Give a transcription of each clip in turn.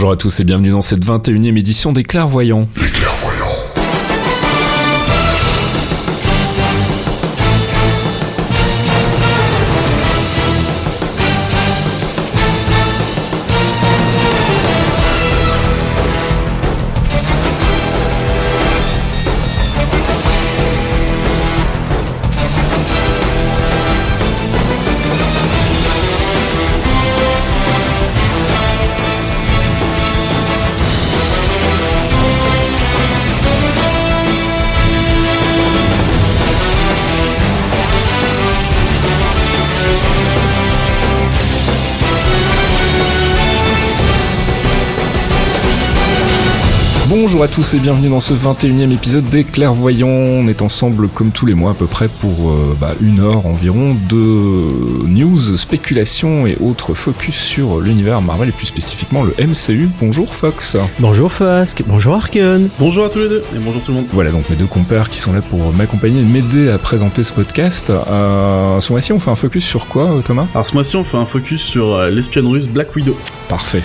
Bonjour à tous et bienvenue dans cette 21e édition des Clairvoyants. Bonjour à tous et bienvenue dans ce 21e épisode des Clairvoyants. On est ensemble comme tous les mois à peu près pour euh, bah, une heure environ de news, spéculations et autres focus sur l'univers Marvel et plus spécifiquement le MCU. Bonjour Fox. Bonjour Fask, bonjour Arken. Bonjour à tous les deux et bonjour tout le monde. Voilà donc mes deux compères qui sont là pour m'accompagner et m'aider à présenter ce podcast. Euh, ce mois-ci on fait un focus sur quoi euh, Thomas? Alors ce mois-ci on fait un focus sur euh, l'espionne russe Black Widow. Parfait.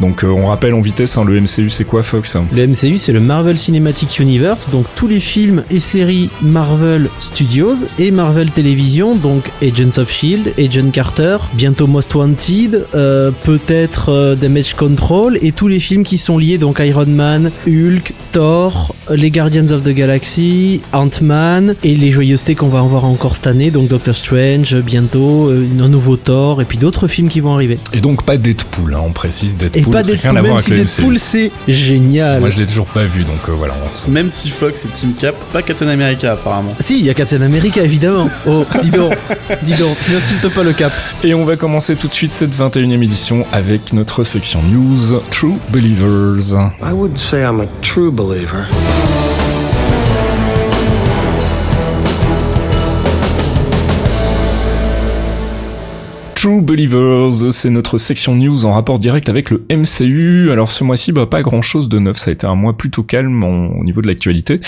Donc euh, on rappelle en vitesse hein, le MCU c'est quoi Fox? Le MCU c'est le Marvel Cinematic Universe, donc tous les films et séries Marvel Studios et Marvel Television, donc Agents of Shield, Agent Carter, bientôt Most Wanted, euh, peut-être euh, Damage Control et tous les films qui sont liés, donc Iron Man, Hulk, Thor, les Guardians of the Galaxy, Ant-Man et les joyeusetés qu'on va en voir encore cette année, donc Doctor Strange bientôt, euh, un nouveau Thor et puis d'autres films qui vont arriver. Et donc pas Deadpool, hein, on précise Et Deadpool. pas rien Deadpool, à voir même si Deadpool c'est génial. Moi je l'ai toujours pas vu donc euh, voilà. on- Même si Fox est Team Cap, pas Captain America apparemment. Si, il y a Captain America évidemment. Oh, dis donc, dis donc, tu n'insultes pas le cap. Et on va commencer tout de suite cette 21e édition avec notre section news True Believers. I wouldn't say I'm a true believer. True Believers, c'est notre section news en rapport direct avec le MCU. Alors ce mois-ci, bah, pas grand-chose de neuf, ça a été un mois plutôt calme en- au niveau de l'actualité.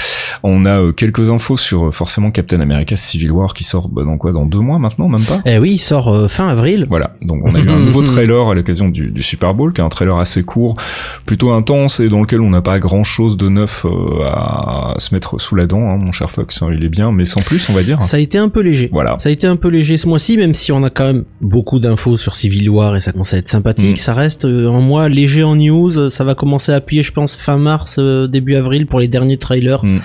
On a euh, quelques infos sur euh, forcément Captain America Civil War qui sort bah, dans quoi? Dans deux mois maintenant, même pas? Eh oui, il sort euh, fin avril. Voilà, donc on a eu un nouveau trailer à l'occasion du, du Super Bowl, qui est un trailer assez court, plutôt intense et dans lequel on n'a pas grand chose de neuf à se mettre sous la dent, hein, mon cher Fox, hein, il est bien, mais sans plus, on va dire. Ça a été un peu léger. Voilà. Ça a été un peu léger ce mois-ci, même si on a quand même beaucoup d'infos sur Civil War et ça commence à être sympathique. Mm. Ça reste euh, un mois léger en news. Ça va commencer à appuyer, je pense, fin mars, euh, début avril pour les derniers trailers Mm.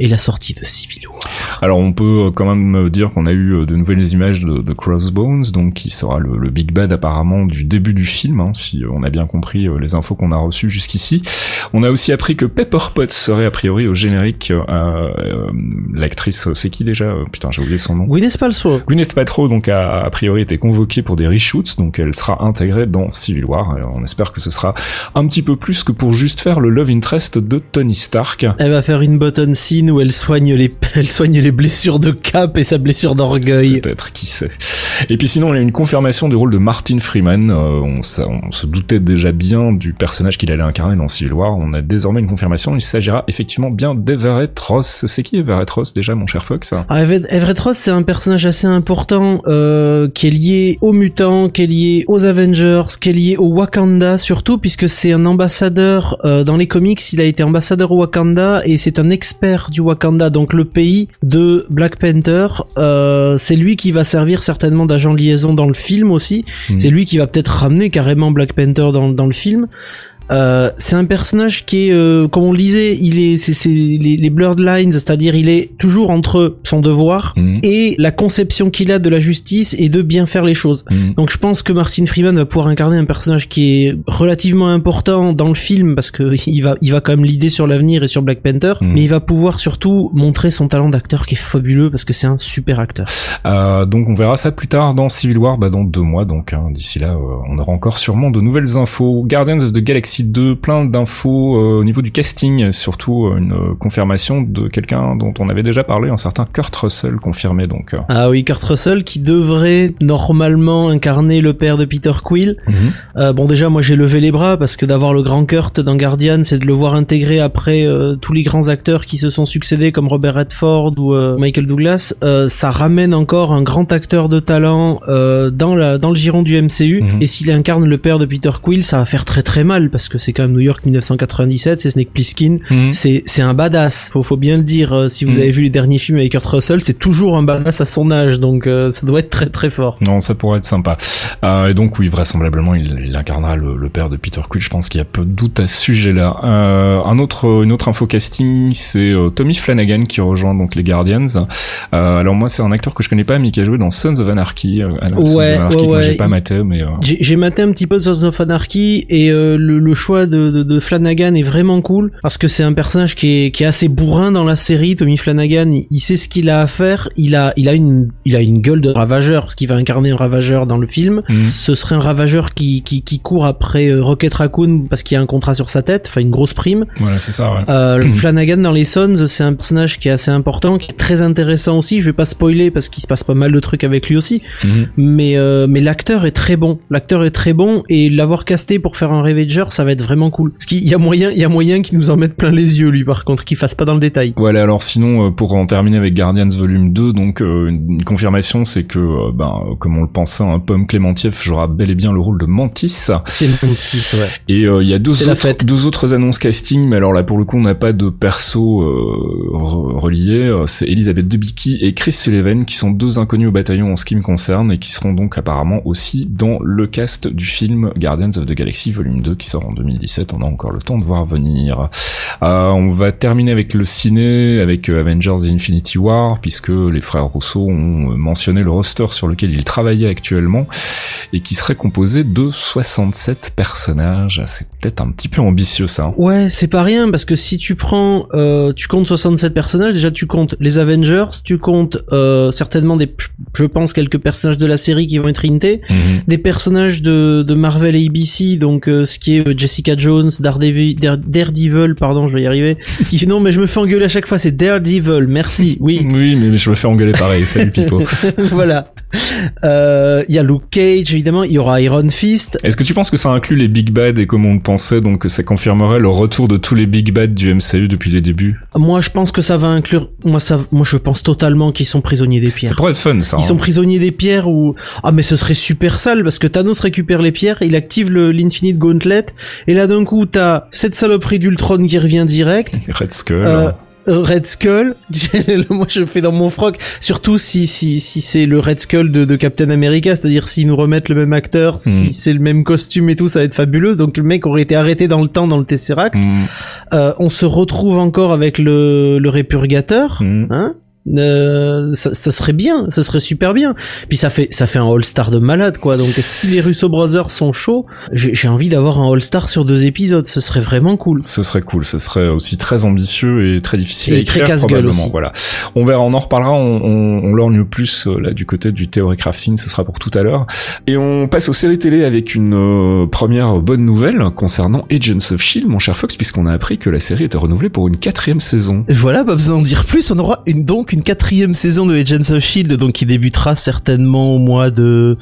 et la sortie de Civil War. Alors on peut euh, quand même dire qu'on a eu de nouvelles images de, de Crossbones, donc qui sera le, le big bad apparemment du début du film, hein, si on a bien compris les infos qu'on a reçues jusqu'ici. On a aussi appris que Pepper Potts serait a priori au générique. euh, euh, L'actrice, c'est qui déjà? Putain, j'ai oublié son nom. Gwyneth Paltrow. Gwyneth Paltrow donc a, a priori été convoquée pour des reshoots, donc elle sera intégrée dans Civil War. Alors, on espère que ce sera un petit peu plus que pour juste faire le love interest de Tony Stark. Elle va faire une button scene où elle soigne les, elle soigne les blessures de Cap et sa blessure d'orgueil. Peut-être, qui sait. Et puis sinon, on a une confirmation du rôle de Martin Freeman. Euh, on, on se doutait déjà bien du personnage qu'il allait incarner dans Civil War. On a désormais une confirmation. Il s'agira effectivement bien d'Everett Ross. C'est qui Everett Ross déjà, mon cher Fox? Ah, Everett Ross, c'est un personnage assez important euh, qui est lié aux mutants, qui est lié aux Avengers, qui est lié au Wakanda surtout, puisque c'est un ambassadeur euh, dans les comics. Il a été ambassadeur au Wakanda et c'est un expert du Wakanda, donc le pays de Black Panther. Euh, c'est lui qui va servir certainement d'agent de liaison dans le film aussi. Mhm. C'est lui qui va peut-être ramener carrément Black Panther dans, dans le film. Euh, c'est un personnage qui est, euh, comme on le disait, il est, c'est, c'est les, les blurred lines, c'est-à-dire il est toujours entre son devoir Mhm. et la conception qu'il a de la justice et de bien faire les choses. Mhm. Donc je pense que Martin Freeman va pouvoir incarner un personnage qui est relativement important dans le film parce que il va, il va quand même l'idée sur l'avenir et sur Black Panther, Mhm. mais il va pouvoir surtout montrer son talent d'acteur qui est fabuleux parce que c'est un super acteur. Euh, donc on verra ça plus tard dans Civil War, bah dans deux mois. Donc hein, d'ici là, euh, on aura encore sûrement de nouvelles infos. Guardians of the Galaxy 2, plein d'infos euh, au niveau du casting, surtout euh, une euh, confirmation de quelqu'un dont on avait déjà parlé, un certain Kurt Russell confirmé. Donc Ah oui, Kurt Russell qui devrait normalement incarner le père de Peter Quill. mhm. Bon déjà moi j'ai levé les bras parce que d'avoir le grand Kurt dans Guardian c'est de le voir intégré après tous les grands acteurs qui se sont succédés comme Robert Redford ou Michael Douglas ça ramène encore un grand acteur de talent dans la dans le giron du MCU Mhm. et s'il incarne le père de Peter Quill ça va faire très très mal parce parce que c'est quand même New York 1997, c'est Snake Plissken. Mhm. C'est c'est un badass. Faut faut bien le dire. euh, Si vous Mm. avez vu les derniers films avec Kurt Russell, c'est toujours un badass à son âge, donc euh, ça doit être très très fort. Non, ça pourrait être sympa. Euh, et donc oui, vraisemblablement, il, il incarnera le, le père de Peter Quill. Je pense qu'il y a peu de doute à ce sujet-là. Euh, un autre, une autre info casting, c'est Tommy Flanagan qui rejoint donc les Guardians. Alors moi, c'est un acteur que je connais pas, mais qui a joué dans Sons of Anarchy. Alors, Sons of Ouais, Anarchy ouais, moi, j'ai ouais. pas maté, mais J'ai maté un petit peu Sons of Anarchy et le, le choix de, de, de Flanagan est vraiment cool parce que c'est un personnage qui est, qui est assez bourrin dans la série. Tommy Flanagan, il, il sait ce qu'il a à faire. Il a, il a une, il a une gueule de ravageur, parce qu'il va incarner un ravageur dans le film. Mhm. Ce serait un ravageur qui, qui, qui court après euh, Rocket Raccoon parce qu'il a un contrat sur sa tête, enfin une grosse prime. voilà, c'est ça. Ouais. Euh. Flanagan dans les Sons, c'est un personnage qui est assez important, qui est très intéressant aussi. Je vais pas spoiler parce qu'il se passe pas mal de trucs avec lui aussi. Mhm. Mais euh, mais l'acteur est très bon. L'acteur est très bon et l'avoir casté pour faire un Ravager, ça va être vraiment cool. Parce qu'il y a moyen, il y a moyen qu'il nous en mette plein les yeux lui par contre, qu'il fasse pas dans le détail. Voilà, alors sinon, euh, pour en terminer avec Guardians Volume 2, donc euh, une confirmation, c'est que, euh, ben, comme on le pensait, un Pomme Clémentieff jouera bel et bien le rôle de Mantis. C'est Mantis, ouais. Et euh, il y a deux autres, fête. deux autres annonces casting, mais alors là pour le coup on n'a pas de perso euh, re- reliés. Euh, C'est Elisabeth Debicki et Chris Sullivan qui sont deux inconnus au bataillon en ce qui me concerne et qui seront donc apparemment aussi dans le cast du film Guardians of the Galaxy Volume 2 qui sort en 2017. On a encore le temps de voir venir. Euh, on va terminer avec le ciné, avec euh, Avengers Infinity War, puisque les frères Rousseau ont euh, mentionné le roster sur lequel ils travaillaient actuellement et qui serait composé de 67 personnages. C'est peut-être un petit peu ambitieux ça. hein. Ouais, c'est pas rien parce que si tu prends, euh, tu comptes 67 personnages, déjà tu comptes les Avengers, tu comptes euh, certainement des, je pense quelques personnages de la série qui vont être hintés, Mhm. des personnages de, de Marvel et ABC, donc ce qui est Jessica Jones, Daredevil, Dare- Daredevil, pardon, je vais y arriver. Qui fait, non mais je me fais engueuler à chaque fois, c'est Daredevil, merci, oui, Oui, mais je me fais engueuler pareil. Salut Pipo. voilà. Euh, Il y a Luke Cage évidemment, il y aura Iron Fist. Est-ce que tu penses que ça inclut les Big Bad et comme on le pensait, donc que ça confirmerait le retour de tous les Big Bad du MCU depuis les débuts? Moi je pense que ça va inclure, moi ça, moi je pense totalement qu'ils sont prisonniers des pierres. Ça pourrait être fun ça. Ils hein. sont prisonniers des pierres ou ah mais ce serait super sale parce que Thanos récupère les pierres, il active le l'Infinite Gauntlet et là d'un coup t'as cette saloperie d'Ultron qui revient direct. Red Skull. Euh, euh, Red Skull, moi je fais dans mon froc, surtout si si si c'est le Red Skull de, de Captain America, c'est-à-dire s'ils nous remettent le même acteur, si Mm. c'est le même costume et tout, ça va être fabuleux. Donc le mec aurait été arrêté dans le temps dans le Tesseract. Mm, Euh, on se retrouve encore avec le le Répurgateur, mm. hein euh, ça, ça serait bien, ça serait super bien. Puis ça fait ça fait un All-Star de malade quoi. Donc si les Russo Brothers sont chauds, j'ai j'ai envie d'avoir un All-Star sur deux épisodes, ce serait vraiment cool. Ce serait cool, ce serait aussi très ambitieux et très difficile Et à très écrire casse-gueule probablement. aussi. Voilà, on verra, on en reparlera, on, on, on lorgne plus euh, là du côté du théorie crafting, ce sera pour tout à l'heure. Et on passe aux séries télé avec une euh, première bonne nouvelle concernant Agents of Shield, mon cher Fox, puisqu'on a appris que la série était renouvelée pour une quatrième saison. Voilà, pas besoin d'en dire plus. On aura une, donc une quatrième saison de Agents of Shield, donc qui débutera certainement au mois de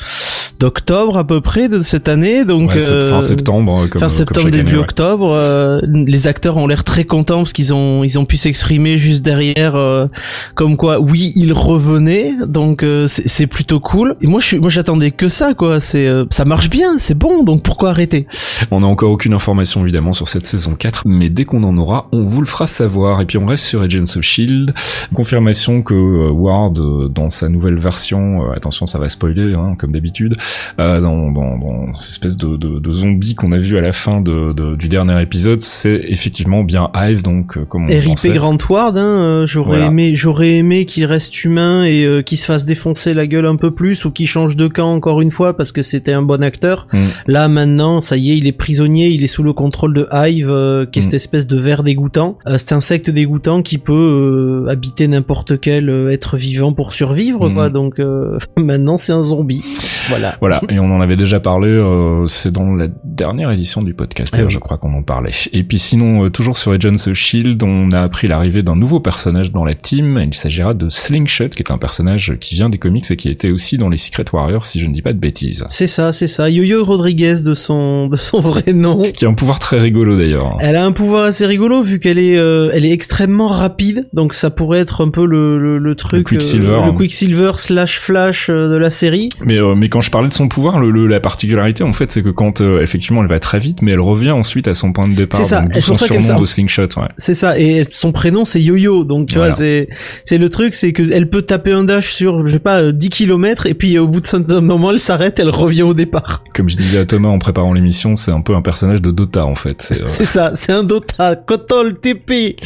d'octobre à peu près de cette année. Donc Ouais, euh, fin septembre, euh, comme, fin comme septembre début année, ouais. octobre euh, les acteurs ont l'air très contents parce qu'ils ont ils ont pu s'exprimer juste derrière euh, comme quoi oui ils revenaient donc euh, c'est plutôt cool et moi je suis moi j'attendais que ça quoi c'est euh, ça marche bien c'est bon donc pourquoi arrêter? On n'a encore aucune information évidemment sur cette saison 4, mais dès qu'on en aura, on vous le fera savoir. Et puis on reste sur Agents of Shield. Confirmation que euh, Ward, euh, dans sa nouvelle version, euh, attention ça va spoiler, hein, comme d'habitude, euh, dans, dans, dans cette espèce de, de, de zombie qu'on a vu à la fin de, de- du dernier épisode, c'est effectivement bien Hive, donc euh, comme on RIP pensait. Grant Ward hein, euh, j'aurais Voilà. aimé j'aurais aimé qu'il reste humain et euh, qu'il se fasse défoncer la gueule un peu plus ou qu'il change de camp encore une fois parce que c'était un bon acteur Mm. Là maintenant, ça y est, il est prisonnier, il est sous le contrôle de Hive, euh, qui est Mm. cette espèce de ver dégoûtant, cet insecte dégoûtant qui peut habiter n'importe quel être vivant pour survivre, Mm. quoi. Donc euh, maintenant, c'est un zombie. Voilà. Voilà, et on en avait déjà parlé, euh, c'est dans la dernière édition du podcast, Ah oui. je crois qu'on en parlait. Et puis sinon, euh, toujours sur Agents of Shield, on a appris l'arrivée d'un nouveau personnage dans la team, il s'agira de Slingshot, qui est un personnage qui vient des comics et qui était aussi dans les Secret Warriors, si je ne dis pas de bêtises. C'est ça, c'est ça. Yo-Yo Rodriguez de son de son vrai nom. Qui a un pouvoir très rigolo d'ailleurs. Elle a un pouvoir assez rigolo vu qu'elle est euh, elle est extrêmement rapide, donc ça pourrait être un peu le le, le truc Quicksilver, euh, le hein. Quicksilver slash Flash euh, de la série. Mais, euh, mais quand je parlais de son pouvoir, le, le- la particularité en fait, c'est que quand euh, effectivement elle va très vite, mais elle revient ensuite à son point de départ. C'est ça, donc son surnom de slingshot. Ouais. C'est ça, et son prénom c'est Yo-Yo, donc tu Voilà. vois, c'est c'est le truc, c'est que elle peut taper un dash sur, je sais pas, euh, 10 km, et puis au bout de certain moment, elle s'arrête, elle revient au départ. Comme je disais à Thomas en préparant l'émission, c'est un peu un personnage de Dota en fait. C'est, euh, ça, c'est un Dota, Kotol TP.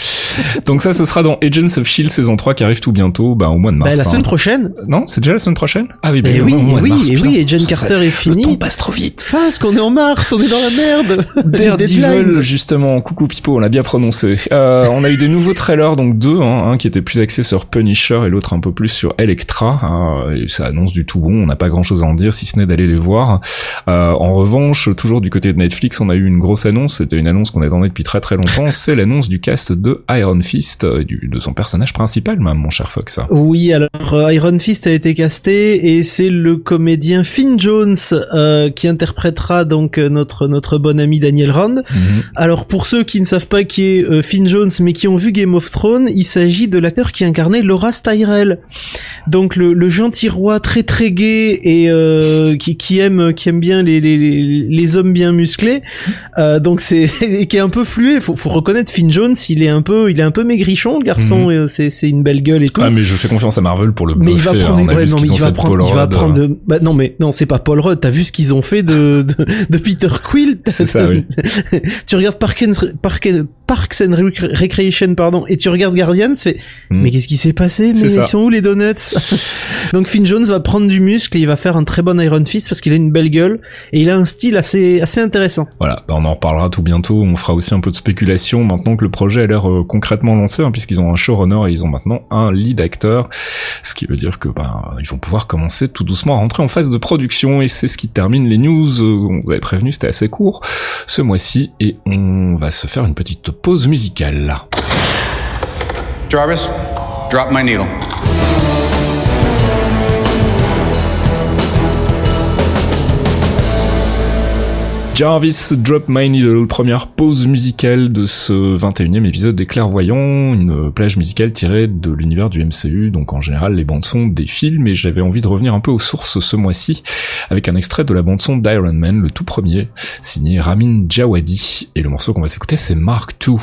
Donc ça, ce sera dans Agents of Shield saison 3 qui arrive tout bientôt, bah, au mois de mars. Bah, la hein. semaine prochaine. Non, c'est déjà la semaine prochaine? Ah oui, bah, Et au oui, et de oui, mars, et putain. oui, et John Carter ça- est Le fini. temps passe trop vite. Face qu'on est en mars, on est dans la merde. Daredevil, justement, coucou Pipo, on l'a bien prononcé. Euh, on a eu des nouveaux trailers, donc deux, hein, un qui était plus axé sur Punisher et l'autre un peu plus sur Electra. hein, et ça annonce du tout bon, on n'a pas grand chose à en dire si ce n'est d'aller les voir. Euh, en revanche, toujours du côté de Netflix, on a eu une grosse annonce, c'était une annonce qu'on attendait depuis très très longtemps, c'est l'annonce du cast de Iron Fist, euh, du, de son personnage principal même, mon cher Fox. Oui, alors euh, Iron Fist a été casté et c'est le comédien Finn Jones euh, qui interprétera donc notre notre bon ami Daniel Rand. Mhm. Alors pour ceux qui ne savent pas qui est Finn Jones mais qui ont vu Game of Thrones, il s'agit de l'acteur qui incarnait Laura Tyrell. Donc le, le gentil roi très très gai et euh, qui, qui aime qui aime bien les, les, les, hommes bien musclés. Euh, donc c'est et qui est un peu fluet. Faut, faut reconnaître Finn Jones, il est un peu il est un peu maigrichon le garçon. Et, euh, c'est c'est une belle gueule et tout. Ah mais je fais confiance à Marvel pour le Mais il va buffer, prendre, hein. a ouais, non, mais il va fait prendre, il va prendre de, bah non, mais non, c'est pas Paul Rudd. T'as vu ce qu'ils ont fait de, de, de Peter Quill? C'est ça, oui. tu regardes Park and, Park Parks and Rec- Recreation, pardon, et tu regardes Guardians, tu fais, Hmm. mais qu'est-ce qui s'est passé? Mais ça. ils sont où les donuts? Donc Finn Jones va prendre du muscle et il va faire un très bon Iron Fist parce qu'il a une belle gueule et il a un style assez, assez intéressant. Voilà, bah, on en reparlera tout bientôt. On fera aussi un peu de spéculation maintenant que le projet a l'air euh, concrètement lancé, hein, puisqu'ils ont un showrunner et ils ont maintenant un lead acteur, ce qui veut dire que bah, ils vont pouvoir commencer tout doucement à rentrer en phase de production et c'est ce qui termine les news. Euh, On vous avait prévenu, c'était assez court ce mois-ci et on va se faire une petite pause musicale. Jarvis, drop my needle. Jarvis Drop My Needle, première pause musicale de ce 21e épisode des Clairvoyants, une plage musicale tirée de l'univers du MCU, donc en général les bandes son des films, et j'avais envie de revenir un peu aux sources ce mois-ci, avec un extrait de la bande son d'Iron Man, le tout premier, signé Ramin Djawadi, et le morceau qu'on va s'écouter c'est Mark II.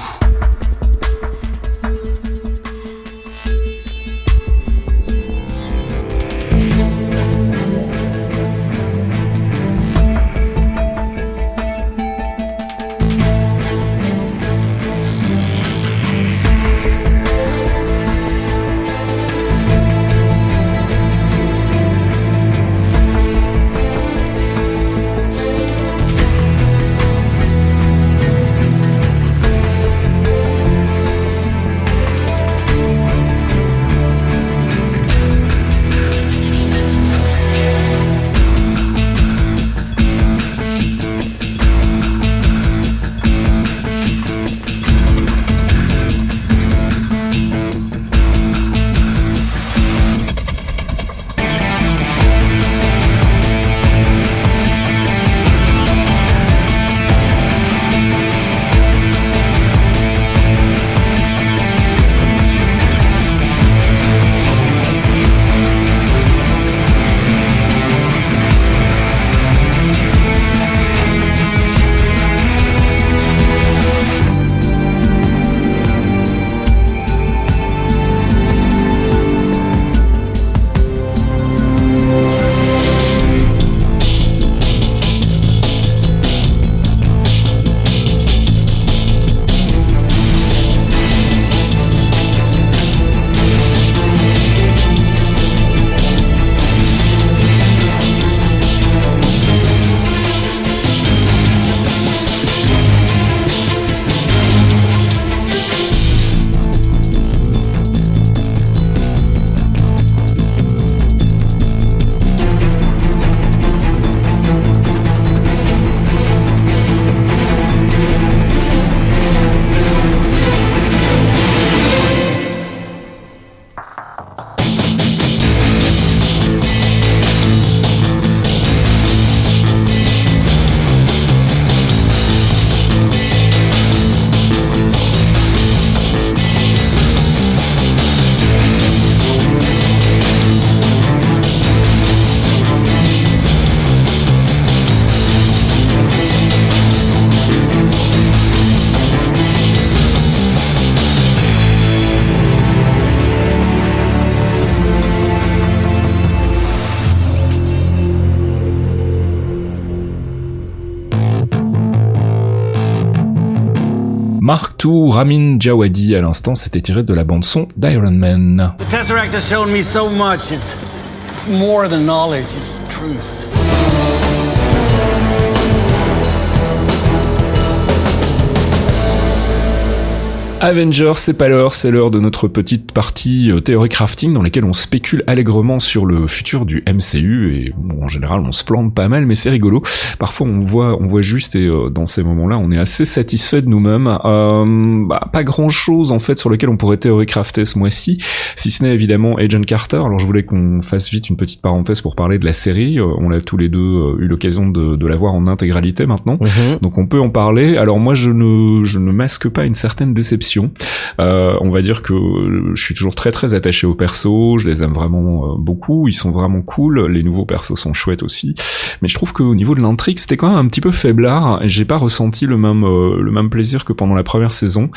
Ramin Djawadi à l'instant, c'était tiré de la bande son d'Iron Man. The Tesseract has shown me so much. It's, it's more than knowledge, it's truth. Avengers, c'est pas l'heure, c'est l'heure de notre petite partie euh, théorie crafting dans laquelle on spécule allègrement sur le futur du MCU et bon, en général on se plante pas mal mais c'est rigolo. Parfois on voit on voit juste et euh, dans ces moments-là on est assez satisfait de nous-mêmes. Euh, bah, pas grand-chose en fait sur lequel on pourrait théorie crafter ce mois-ci, si ce n'est évidemment Agent Carter. Alors je voulais qu'on fasse vite une petite parenthèse pour parler de la série. Euh, on l'a tous les deux euh, eu l'occasion de, de la voir en intégralité maintenant. Donc on peut en parler. Alors moi je ne je ne masque pas une certaine déception. Euh, on va dire que je suis toujours très très attaché aux persos, je les aime vraiment euh, beaucoup, ils sont vraiment cool, les nouveaux persos sont chouettes aussi. Mais je trouve qu'au niveau de l'intrigue, c'était quand même un petit peu faiblard j'ai pas ressenti le même euh, le même plaisir que pendant la première saison.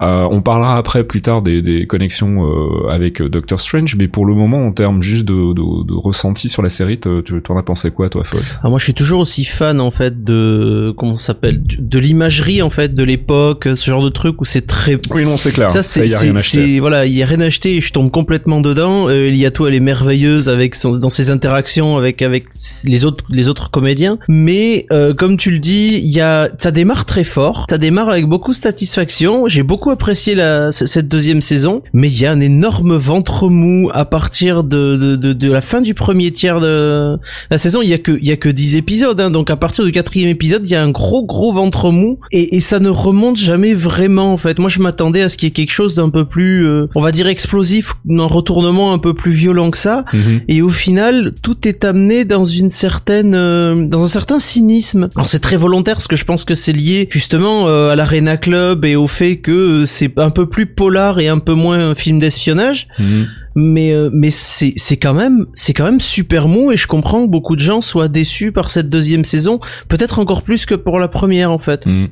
Euh, on parlera après plus tard des, des connexions euh, avec Doctor Strange, mais pour le moment en termes juste de, de, de ressenti sur la série, tu t'en as pensé quoi toi Fox? Ah, moi, je suis toujours aussi fan en fait de comment s'appelle? De l'imagerie en fait de l'époque, ce genre de truc où c'est très Oui non c'est clair, ça c'est c'est- voilà il y a rien acheté et je tombe complètement dedans. Euh, il y a tout elle est merveilleuse avec son, dans ses interactions avec avec les autres les autres comédiens. Mais euh, comme tu le dis il y a ça démarre très fort. Ça démarre avec beaucoup de satisfaction. J'ai beaucoup apprécié la cette deuxième saison. Mais il y a un énorme ventre mou à partir de de, de, de la fin du premier tiers de la saison. Il y a que il y a que 10 épisodes hein, donc à partir du quatrième épisode il y a un gros gros ventre mou. Et, et ça ne remonte jamais vraiment en fait. Moi je m'attendais à ce qu'il y ait quelque chose d'un peu plus euh, on va dire explosif un retournement un peu plus violent que ça Mhm. et au final tout est amené dans une certaine euh, dans un certain cynisme alors c'est très volontaire parce que je pense que c'est lié justement euh, à l'Arena Club et au fait que euh, c'est un peu plus polar et un peu moins un film d'espionnage Mhm. mais euh, mais c'est c'est quand même c'est quand même super mou et je comprends que beaucoup de gens soient déçus par cette deuxième saison peut-être encore plus que pour la première en fait Mm.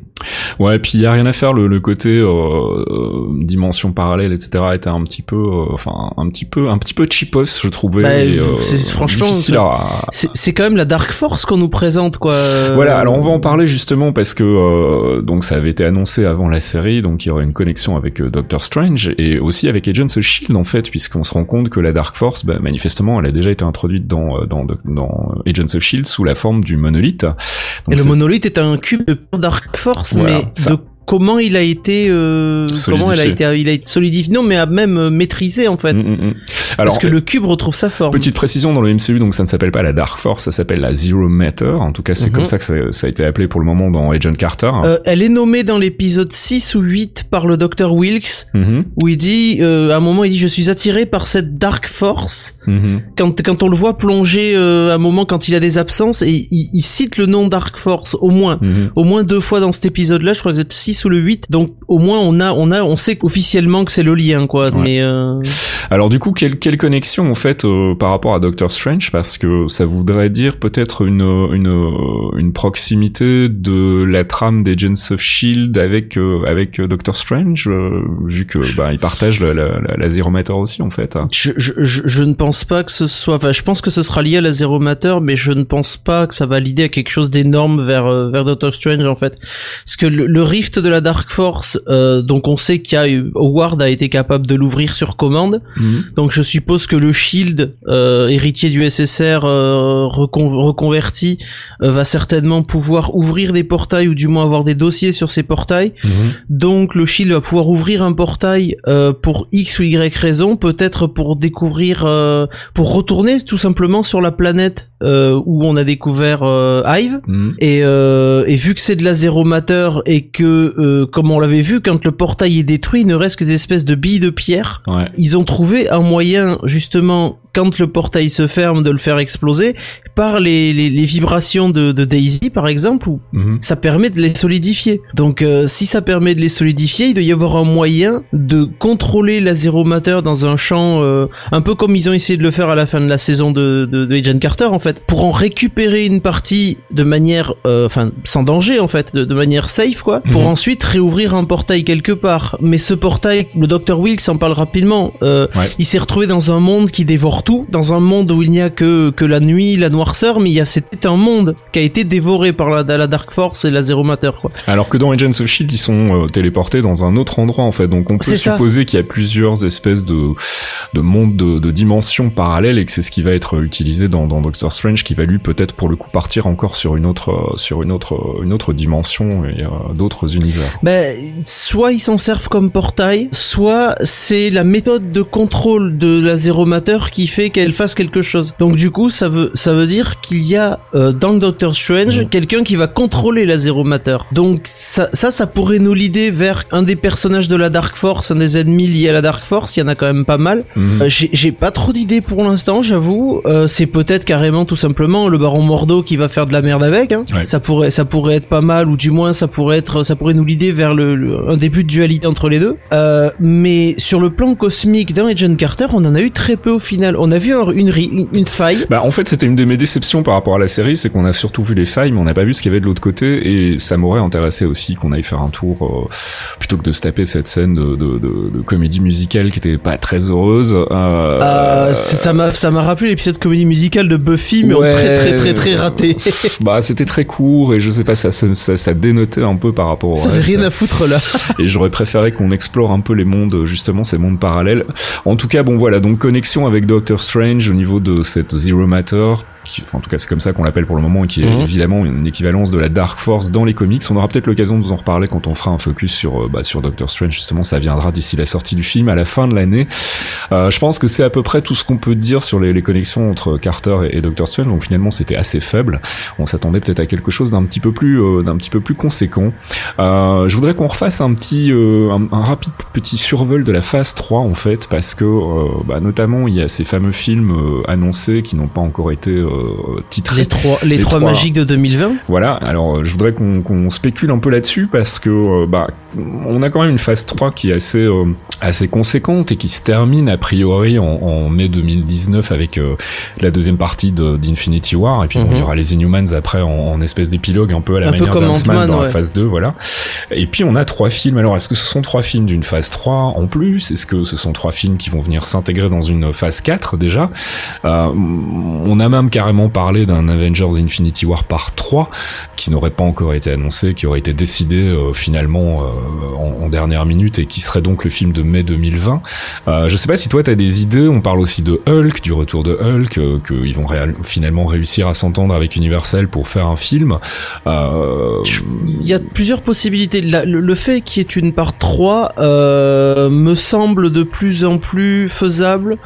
Ouais, et puis il y a rien à faire. Le, le côté euh, euh, dimension parallèle, etc., était un petit peu, euh, enfin, un petit peu, un petit peu cheapos, je trouvais. Bah, et, euh, c'est- franchement, c'est- à- quand même la Dark Force qu'on nous présente quoi Voilà, alors on va en parler justement parce que euh, donc ça avait été annoncé avant la série, donc il y aurait une connexion avec Doctor Strange et aussi avec Agents of Shield en fait, puisqu'on se rend compte que la Dark Force, bah, manifestement, elle a déjà été introduite dans dans dans Agents of Shield sous la forme du monolithe. Donc et le monolithe est un cube de Dark Force Voilà, mais ça. de comment il a été euh, comment il a été il a été solidifié non mais a même euh, maîtrisé en fait Mm, mm, mm. Alors, parce que le cube retrouve sa forme Petite précision dans le MCU, donc ça ne s'appelle pas la Dark Force, ça s'appelle la Zero Matter. En tout cas, c'est Mhm. comme ça que ça, ça a été appelé pour le moment dans Agent Carter. Euh, elle est nommée dans l'épisode 6 ou 8 par le docteur Wilkes Mhm, où il dit euh, à un moment il dit je suis attiré par cette Dark Force mhm. quand quand on le voit plonger à un moment quand il a des absences et il, il cite le nom Dark Force au moins au moins deux fois dans cet épisode là je crois que c'est 6 ou le 8 donc au moins on a on a on sait officiellement que c'est le lien quoi Ouais. mais euh, Alors du coup, quelle, quelle connexion en fait euh, par rapport à Doctor Strange? Parce que ça voudrait dire peut-être une, une, une proximité de la trame d'Agents of Shield avec euh, avec euh, Doctor Strange, euh, vu que bah ils partagent la, la, la, la Zero Matter aussi en fait. hein. je, je, je, je ne pense pas que ce soit enfin je pense que ce sera lié à la Zero Matter mais je ne pense pas que ça va l'idée à quelque chose d'énorme vers vers Doctor Strange en fait parce que le, le rift de la Dark Force euh, donc on sait qu'il y a eu- Howard a été capable de l'ouvrir sur commande Mhm. Donc je suppose que le Shield, euh, héritier du SSR euh, recon- reconverti, euh, va certainement pouvoir ouvrir des portails ou du moins avoir des dossiers sur ces portails. Mhm. Donc le Shield va pouvoir ouvrir un portail euh, pour X ou Y raison, peut-être pour découvrir, euh, pour retourner tout simplement sur la planète euh, où on a découvert euh, Hive. Mhm. Et, euh, et vu que c'est de la zéro matter et que, euh, comme on l'avait vu, quand le portail est détruit, il ne reste que des espèces de billes de pierre Ouais. ils ont trouvé un moyen justement quand le portail se ferme de le faire exploser par les, les, les vibrations de, de Daisy par exemple où Mhm. ça permet de les solidifier. Donc euh, si ça permet de les solidifier, il doit y avoir un moyen de contrôler la zéro matter dans un champ euh, un peu comme ils ont essayé de le faire à la fin de la saison de, de, de Agent Carter en fait fait pour en récupérer une partie de manière, euh, enfin sans danger en fait, de, de manière safe quoi, pour Mhm. ensuite réouvrir un portail quelque part. Mais ce portail, le Dr Wilkes en parle rapidement. euh, Ouais. Il s'est retrouvé dans un monde qui dévore tout, dans un monde où il n'y a que que la nuit, la noirceur, mais il y a c'était un monde qui a été dévoré par la, la Dark Force et la Zero Matter quoi. Alors que dans Agents of Shield, ils sont euh, téléportés dans un autre endroit en fait. Donc on peut supposer qu'il y a plusieurs espèces de de mondes de, de dimensions parallèles et que c'est ce qui va être utilisé dans, dans Doctor Strange, qui va lui peut-être pour le coup partir encore sur une autre euh, sur une autre euh, une autre dimension et euh, d'autres univers. Ben, soit ils s'en servent comme portail, soit c'est la méthode de contrôle de la Zero Matter qui fait qu'elle fasse quelque chose. Donc du coup, ça veut ça veut dire qu'il y a euh, dans Doctor Strange quelqu'un qui va contrôler la Zero Matter. Donc ça, ça, ça pourrait nous l'idée vers un des personnages de la Dark Force, un des ennemis liés à la Dark Force. Il y en a quand même pas mal. Mhm. Euh, j'ai pas trop d'idées pour l'instant, j'avoue. C'est peut-être carrément tout simplement le Baron Mordo qui va faire de la merde avec. Hein. Ouais. Ça pourrait, ça pourrait être pas mal, ou du moins ça pourrait être, ça pourrait nous l'idée vers le, le- un début de dualité entre les deux. Euh, mais sur le plan cosmique d'un Agent Carter, on en a eu très peu au final. On a vu un- une, une, une faille. Bah en fait c'était une de mes déceptions par rapport à la série, c'est qu'on a surtout vu les failles, mais on n'a pas vu ce qu'il y avait de l'autre côté, et ça m'aurait intéressé aussi qu'on aille faire un tour euh, plutôt que de se taper cette scène de, de, de, de comédie musicale qui était pas très heureuse. Euh, c'est- ça m'a, ça m'a rappelé l'épisode comédie musicale de Buffy, mais en très très très très raté. bah c'était très court et je sais pas ça ça, ça, dénotait un peu par rapport au ça reste. rien à foutre là. et j'aurais préféré qu'on explore un peu les mondes justement ces mondes parallèles en tout cas bon voilà donc connexion avec Doctor Strange au niveau de cette Zero Matter qui, enfin, en tout cas c'est comme ça qu'on l'appelle pour le moment et qui est Mhm. évidemment une équivalence de la Dark Force dans les comics. On aura peut-être l'occasion de vous en reparler quand on fera un focus sur euh, bah, sur Doctor Strange. Justement ça viendra d'ici la sortie du film à la fin de l'année. Euh, je pense que c'est à peu près tout ce qu'on peut dire sur les, les connexions entre Carter et, et Doctor Strange. Donc finalement c'était assez faible. On s'attendait peut-être à quelque chose d'un petit peu plus euh, d'un petit peu plus conséquent. Euh, je voudrais qu'on refasse un petit un, un rapide petit survol de la phase 3 en fait parce que bah, notamment il y a ces fameux films annoncés qui n'ont pas encore été titrés Les trois, les, Les trois, trois. magiques de 2020. voilà, alors euh, je voudrais qu'on spécule un peu là-dessus parce que euh, bah on a quand même une phase 3 qui est assez euh, assez conséquente et qui se termine a priori en, en mai 2019 avec euh, la deuxième partie de- d'Infinity War et puis bon, Mhm. il y aura les Inhumans après en, en espèce d'épilogue un peu à la Un manière d'Ant-Man Ant-Man, dans la phase 2 voilà. Et puis on a trois films. Alors est-ce que ce sont trois films d'une phase 3 en plus? Est-ce que ce sont trois films qui vont venir s'intégrer dans une phase 4 déjà? Euh, On a même carrément parlé d'un Avengers Infinity War par 3 qui n'aurait pas encore été annoncé, qui aurait été décidé euh, finalement euh, en, dernière minute et qui serait donc le film de mai 2020. Euh, je sais pas si toi t'as des idées. On parle aussi de Hulk, du retour de Hulk, qu'ils vont finalement réussir à s'entendre avec Universal pour faire un film. Il y a plusieurs possibilités. Le, fait qu'il y ait une part 3 euh, me semble de plus en plus faisable.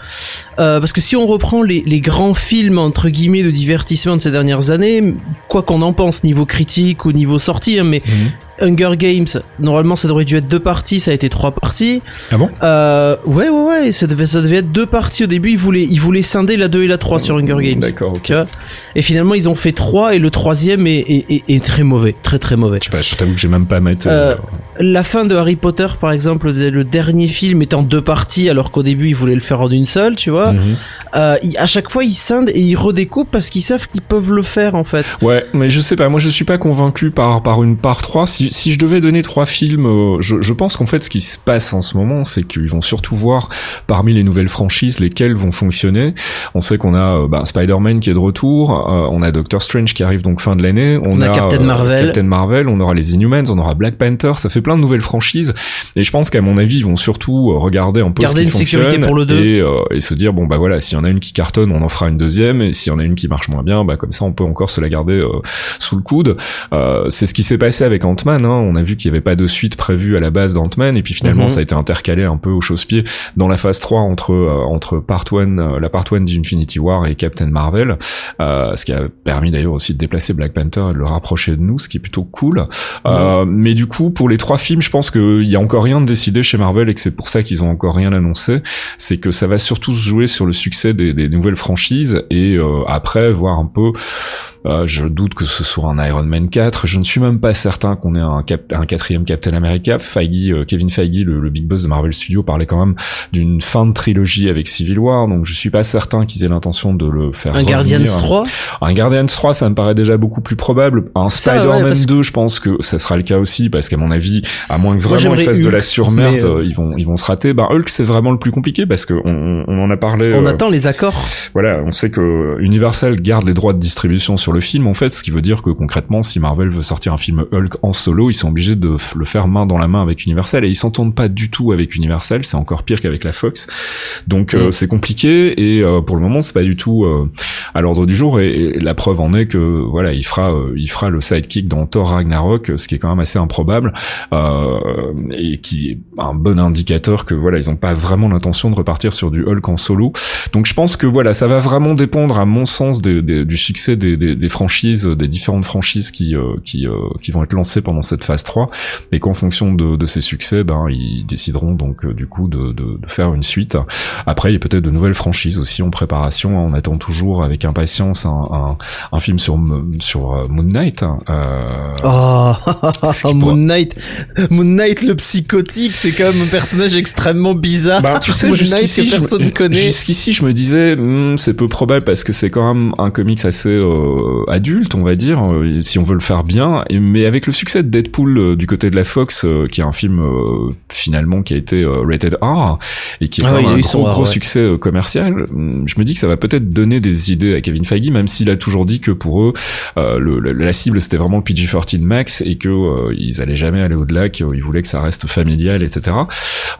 Parce que si on reprend les grands films entre guillemets de divertissement de ces dernières années, quoi qu'on en pense niveau critique ou niveau sortie, hein, mais Mhm. Hunger Games, normalement ça aurait dû être deux parties, ça a été trois parties. Ah bon? Euh, ouais ouais ouais, ça devait, ça devait être deux parties au début, ils voulaient, ils voulaient scinder la 2 et la 3 sur Hunger Games. D'accord, ok. Et finalement ils ont fait 3 et le troisième est, est, est, est très mauvais, très très mauvais. Je sais pas, je t'avoue que j'ai même pas mettre. Euh, la fin de Harry Potter, par exemple, le dernier film est en deux parties, alors qu'au début ils voulaient le faire en une seule, tu vois. Euh, ils- à chaque fois ils scindent et ils redécoupent parce qu'ils savent qu'ils peuvent le faire en fait. Ouais, mais je sais pas, moi je suis pas convaincu par par une part 3. Si, si je devais donner trois films, euh, je, je pense qu'en fait ce qui se passe en ce moment, c'est qu'ils vont surtout voir parmi les nouvelles franchises lesquelles vont fonctionner. On sait qu'on a euh, bah, Spider-Man qui est de retour, euh, on a Doctor Strange qui arrive donc fin de l'année, on, On a Captain Marvel. Captain Marvel, on aura les Inhumans, on aura Black Panther, ça fait plein de nouvelles franchises et je pense qu'à mon avis ils vont surtout euh, regarder un peu Garder ce qui une sécurité fonctionne pour le deux. et, euh, et se dire bon bah voilà s'il y en a une qui cartonne on en fera une deuxième et s'il y en a une qui marche moins bien bah comme ça on peut encore se la garder euh, sous le coude euh, c'est ce qui s'est passé avec Ant-Man hein. on a vu qu'il n'y avait pas de suite prévue à la base d'Ant-Man et puis finalement Mhm. ça a été intercalé un peu au chausse-pied dans la phase 3 entre euh, entre part 1 euh, la part 1 d'Infinity War et Captain Marvel euh, ce qui a permis d'ailleurs aussi de déplacer Black Panther et de le rapprocher de nous ce qui est plutôt cool euh, mais du coup pour les trois films je pense qu'il y a encore rien de décidé chez Marvel et que c'est pour ça qu'ils ont encore rien annoncé c'est que ça va surtout se jouer sur le succès des, des nouvelles franchises et euh, après voir un peu euh, je doute que ce soit un Iron Man 4 je ne suis même pas certain qu'on ait un, cap- un quatrième Captain America. Feige, euh, Kevin Feige, le, le big boss de Marvel Studios, parlait quand même d'une fin de trilogie avec Civil War, donc je suis pas certain qu'ils aient l'intention de le faire. Un revenir. Guardians 3 Un Guardians 3, ça me paraît déjà beaucoup plus probable. Un Spider-Man ouais, parce- 2, je pense que ça sera le cas aussi, parce qu'à mon avis, à moins que Moi, vraiment ils j'aimerais fassent de la surmerde, euh, euh, ils vont ils vont se rater. Bah Hulk, c'est vraiment le plus compliqué parce que on, on en a parlé. On euh, attend les accords. voilà, on sait que Universal garde les droits de distribution sur le film, en fait, ce qui veut dire que concrètement, si Marvel veut sortir un film Hulk en solo, ils sont obligés de le faire main dans la main avec Universal, et ils s'entendent pas du tout avec Universal, c'est encore pire qu'avec la Fox. Donc euh, c'est compliqué, et euh, pour le moment, c'est pas du tout euh, à l'ordre du jour, et, et la preuve en est que voilà, il fera, euh, il fera le sidekick dans Thor Ragnarok, ce qui est quand même assez improbable, euh, et qui est un bon indicateur que voilà, ils ont pas vraiment l'intention de repartir sur du Hulk en solo. Donc je pense que voilà, ça va vraiment dépendre, à mon sens, des- des- du succès des, des- franchises, des différentes franchises qui euh, qui qui vont être lancées pendant cette phase 3, et qu'en fonction de, de ces succès, ben ils décideront donc euh, du coup de, de, de faire une suite. Après, il y a peut-être de nouvelles franchises aussi en préparation. On attend toujours avec impatience un, un, un film sur sur euh, Moon Knight. Euh, Oh, Moon pourra- Knight, Moon Knight le psychotique, c'est quand même un personnage extrêmement bizarre. Bah, tu sais, Moon Knight que je personne me- connaît. jusqu'ici, je me disais, hmm, c'est peu probable parce que c'est quand même un comics assez euh, adulte, on va dire, euh, si on veut le faire bien. Mais avec le succès de Deadpool euh, du côté de la Fox, euh, qui est un film euh, finalement qui a été euh, rated R et qui est Ah quand même un gros R, gros ouais. succès commercial, hmm, je me dis que ça va peut-être donner des idées à Kevin Feige, même s'il a toujours dit que pour eux, euh, le, le- la cible c'était vraiment le PG-13 max et que euh, ils allaient jamais aller au-delà, qu'ils voulaient que ça reste familial, etc.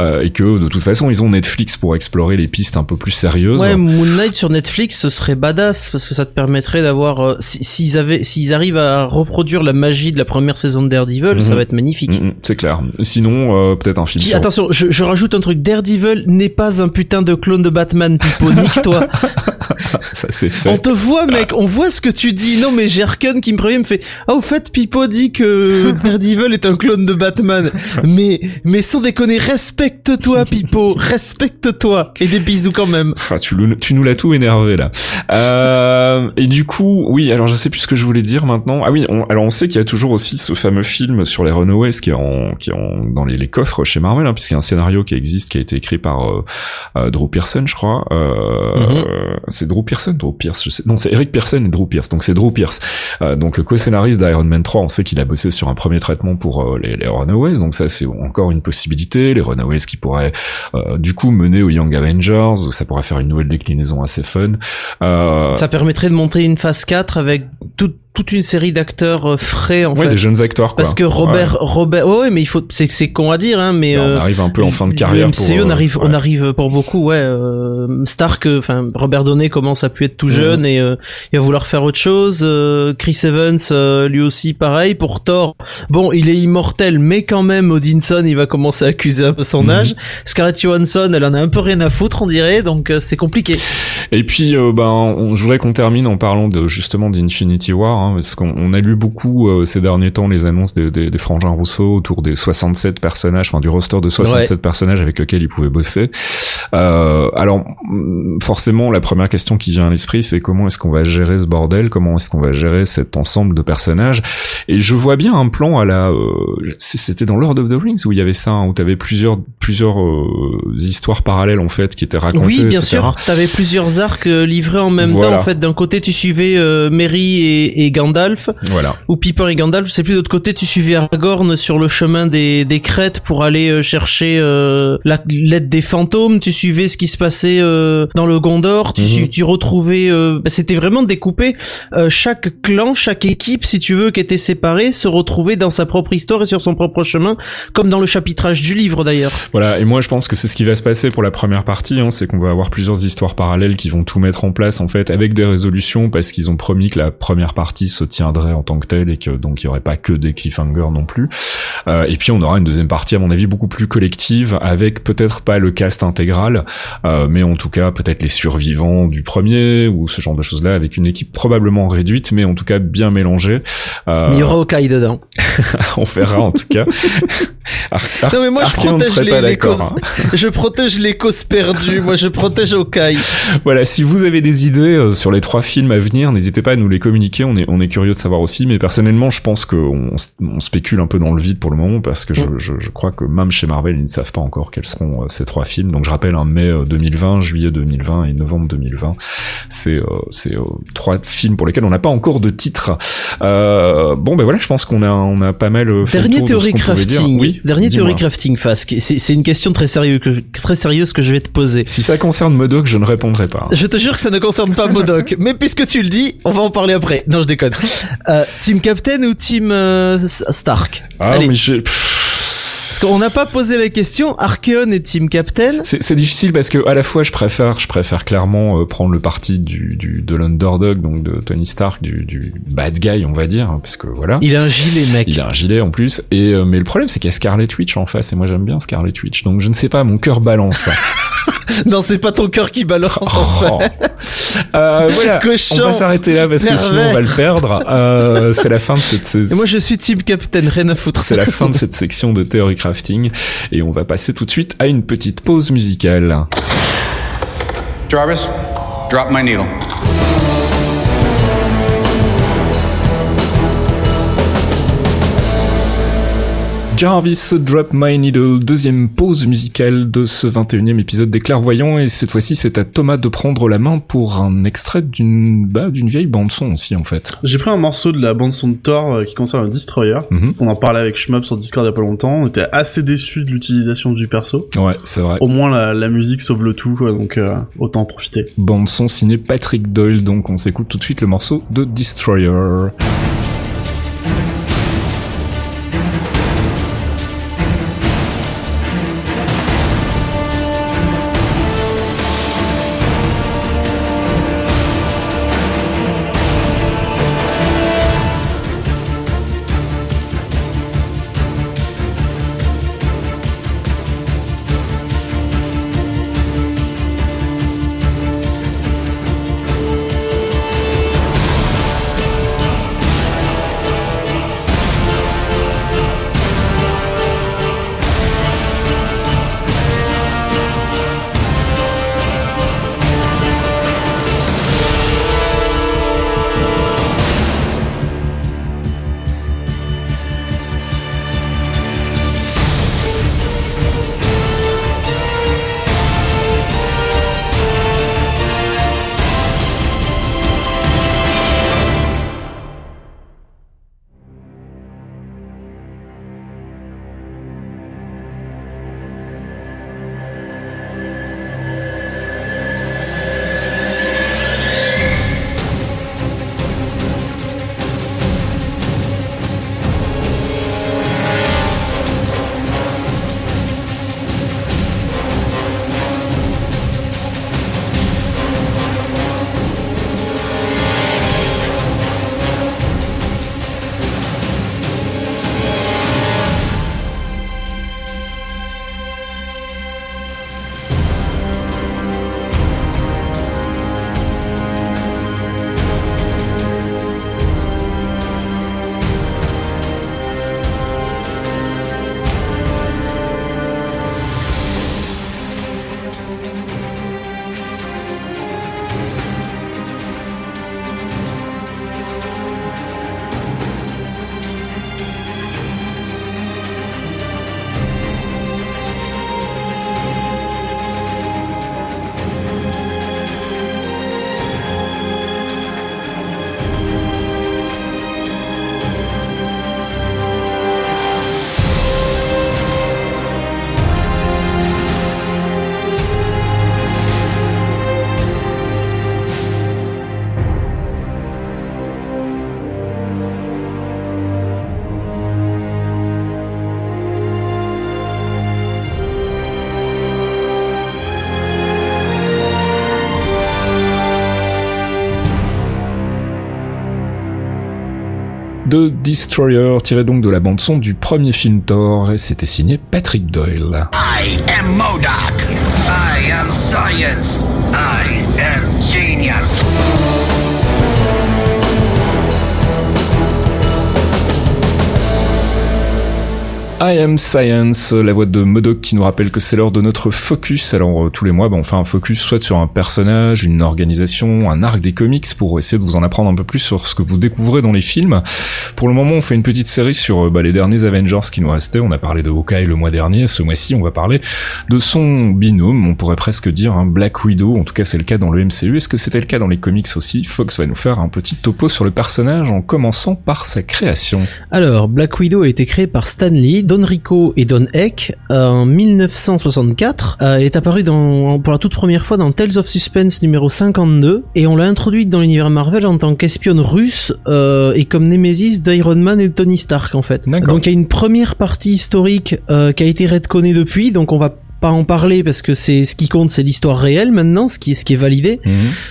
Euh, et que de toute façon ils ont Netflix pour explorer les pistes un peu plus sérieuses. Ouais, Moon Knight sur Netflix, ce serait badass parce que ça te permettrait d'avoir, euh, si- s'ils avaient, s'ils arrivent à reproduire la magie de la première saison de Daredevil, ça Mhm. va être magnifique. Mm, c'est clair. Sinon, euh, peut-être un film Qui- sur... attention, je, je rajoute un truc. Daredevil n'est pas un putain de clone de Batman, Pipo. Nique-toi. Ça c'est On fait. te voit, mec. On voit ce que tu dis. Non, mais Arkane qui me prévient, me fait. Ah, au fait, Pipo dit que Daredevil est un clone de Batman. Mais, mais sans déconner, respecte-toi, Pipo. Respecte-toi. Et des bisous quand même. Ah, tu, nous l'as tout énervé là. Euh, et du coup, oui, alors je sais plus ce que je voulais dire maintenant. Ah oui, on, alors on sait qu'il y a toujours aussi ce fameux film sur les Runaways qui est en, qui est en, dans les, les coffres chez Marvel, hein, puisqu'il y a un scénario qui existe, qui a été écrit par euh, euh, Drew Pearson, je crois. Euh, C'est Drew Pearson, Drew Pierce, je sais. Non, c'est Eric Pearson et Drew Pierce. Donc c'est Drew Pierce, euh, donc le co-scénariste d'Iron Man 3. On sait qu'il a bossé sur un premier traitement pour euh, les, Runaways, donc ça c'est encore une possibilité. Les Runaways qui pourraient euh, du coup mener aux Young Avengers, ça pourrait faire une nouvelle déclinaison assez fun. Euh, Ça permettrait de monter une phase 4 avec toute toute une série d'acteurs euh, frais, en ouais, fait. des jeunes acteurs quoi. Parce que Robert, Robert, ouais, ouais, mais il faut, c'est, c'est con à dire, hein, mais Ouais. euh, on arrive un peu en fin de carrière. Le pour, MCU, on euh, arrive, on ouais. arrive pour beaucoup, ouais. Euh, Stark, euh, enfin Robert Downey commence à plus être tout Mhm. jeune et euh, il va vouloir faire autre chose. Euh, Chris Evans, euh, lui aussi, pareil. Pour Thor, bon, il est immortel, mais quand même, Odinson, il va commencer à accuser un peu son Mhm. âge. Scarlett Johansson, elle en a un peu rien à foutre, on dirait, donc euh, c'est compliqué. Et puis, euh, ben, on- je voudrais qu'on termine en parlant de justement d'Infinity War, hein, parce qu'on on a lu beaucoup euh, ces derniers temps les annonces des, des, des frangins Rousseau autour des 67 personnages, enfin du roster de 67 personnages avec lesquels ils pouvaient bosser. Euh, alors, mm, forcément, la première question qui vient à l'esprit, c'est comment est-ce qu'on va gérer ce bordel, comment est-ce qu'on va gérer cet ensemble de personnages? Et je vois bien un plan à la, euh, c'était dans Lord of the Rings où il y avait ça, hein, où t'avais plusieurs plusieurs euh, histoires parallèles en fait qui étaient racontées. Oui, bien etc. sûr. T'avais plusieurs arcs euh, livrés en même Voilà. temps. En fait, d'un côté, tu suivais euh, Merry et, et Gandalf, Voilà. ou Pippin et Gandalf. Je sais plus. D'autre côté, tu suivais Aragorn sur le chemin des, des crêtes pour aller euh, chercher euh, la l'aide des fantômes. Tu suivais ce qui se passait euh, dans le Gondor. Tu, Mhm. tu retrouvais. euh, bah, C'était vraiment découpé. Chaque clan, chaque équipe, si tu veux, qui était séparée, se retrouvait dans sa propre histoire et sur son propre chemin, comme dans le chapitrage du livre d'ailleurs. Voilà, et moi je pense que c'est ce qui va se passer pour la première partie, hein, c'est qu'on va avoir plusieurs histoires parallèles qui vont tout mettre en place en fait avec des résolutions parce qu'ils ont promis que la première partie se tiendrait en tant que telle et que donc il y aurait pas que des cliffhangers non plus. Euh, et puis on aura une deuxième partie à mon avis beaucoup plus collective avec peut-être pas le cast intégral euh, mais en tout cas peut-être les survivants du premier ou ce genre de choses-là avec une équipe probablement réduite, mais en tout cas bien mélangée. Euh, Mais il y aura Hawkeye dedans. on verra en tout cas. Ar- Ar- Non mais moi je protège les, les causes. hein. Je protège les causes perdues. Moi je protège Hawkeye. Voilà, si vous avez des idées euh, sur les trois films à venir, n'hésitez pas à nous les communiquer. On est, on est curieux de savoir aussi. Mais personnellement, je pense qu'on on spécule un peu dans le vide pour le moment parce que je, je, je crois que même chez Marvel, ils ne savent pas encore quels seront euh, ces trois films. Donc je rappelle, un mai euh, 2020, juillet 2020 et novembre 2020. C'est euh, c'est euh, trois films pour lesquels on n'a pas encore de titre. Euh, bon, ben voilà, je pense qu'on a on a pas mal euh, fait Dernier de théorie crafting. Oui, Dernier théorie crafting, Fask. C'est c'est une question très sérieuse que, très sérieuse que je vais te poser. Si ça concerne Modoc, je ne répondrai pas. Je te jure que ça ne concerne pas Modoc. mais puisque tu le dis, on va en parler après. Non, je déconne. Euh, team Captain ou Team euh, Stark? Ah, Allez. mais j'ai... Parce qu'on n'a pas posé la question. Archeon et Team Captain? C'est c'est difficile parce que à la fois je préfère je préfère clairement euh, prendre le parti du, du de l'underdog donc de Tony Stark du, du bad guy on va dire hein, parce que voilà Il a un gilet, mec. il a un gilet en plus et euh, mais le problème c'est qu'il y a Scarlet Witch en face et moi j'aime bien Scarlet Witch donc je ne sais pas mon cœur balance Non, c'est pas ton cœur qui balance. en Oh. fait. Euh, voilà Cochon. on va s'arrêter là parce que sinon on va le perdre euh, c'est la fin de cette Et moi, je suis Team Captain. Rien à foutre. c'est la fin de cette section de Theory Crafting et on va passer tout de suite à une petite pause musicale. Jarvis, drop my needle. Jarvis Drop My Needle, deuxième pause musicale de ce 21e épisode des Clairvoyants, et cette fois-ci c'est à Thomas de prendre la main pour un extrait d'une bah, d'une vieille bande son aussi en fait. J'ai pris un morceau de la bande son de Thor euh, qui concerne un Destroyer. Mhm. On en parlait avec Shmup sur Discord il y a pas longtemps. On était assez déçus de l'utilisation du perso. Ouais, c'est vrai. Au moins la, la musique sauve le tout, quoi, donc euh, autant en profiter. Bande son signée Patrick Doyle, donc on s'écoute tout de suite le morceau de Destroyer. De Destroyer, tiré donc de la bande son du premier film Thor, et c'était signé Patrick Doyle. I Am Science, la voix de Modoc qui nous rappelle que c'est l'heure de notre focus. Alors euh, tous les mois, bah, on fait un focus soit sur un personnage, une organisation, un arc des comics pour essayer de vous en apprendre un peu plus sur ce que vous découvrez dans les films. Pour le moment, on fait une petite série sur euh, bah, les derniers Avengers qui nous restaient. On a parlé de Hawkeye le mois dernier. Ce mois-ci, on va parler de son binôme, on pourrait presque dire un Black Widow. En tout cas, c'est le cas dans le MCU. Est-ce que c'était le cas dans les comics aussi? Fox va nous faire un petit topo sur le personnage en commençant par sa création. Alors, Black Widow a été créé par Stan Lee, Don Rico et Don Heck euh, en 1964. Euh, elle est apparue dans, pour la toute première fois dans Tales of Suspense numéro 52 et on l'a introduite dans l'univers Marvel en tant qu'espionne russe euh, et comme némésis d'Iron Man et de Tony Stark en fait. Donc il y a une première partie historique euh, qui a été redconnée depuis, donc on va pas en parler parce que c'est ce qui compte c'est l'histoire réelle maintenant ce qui est ce qui est validé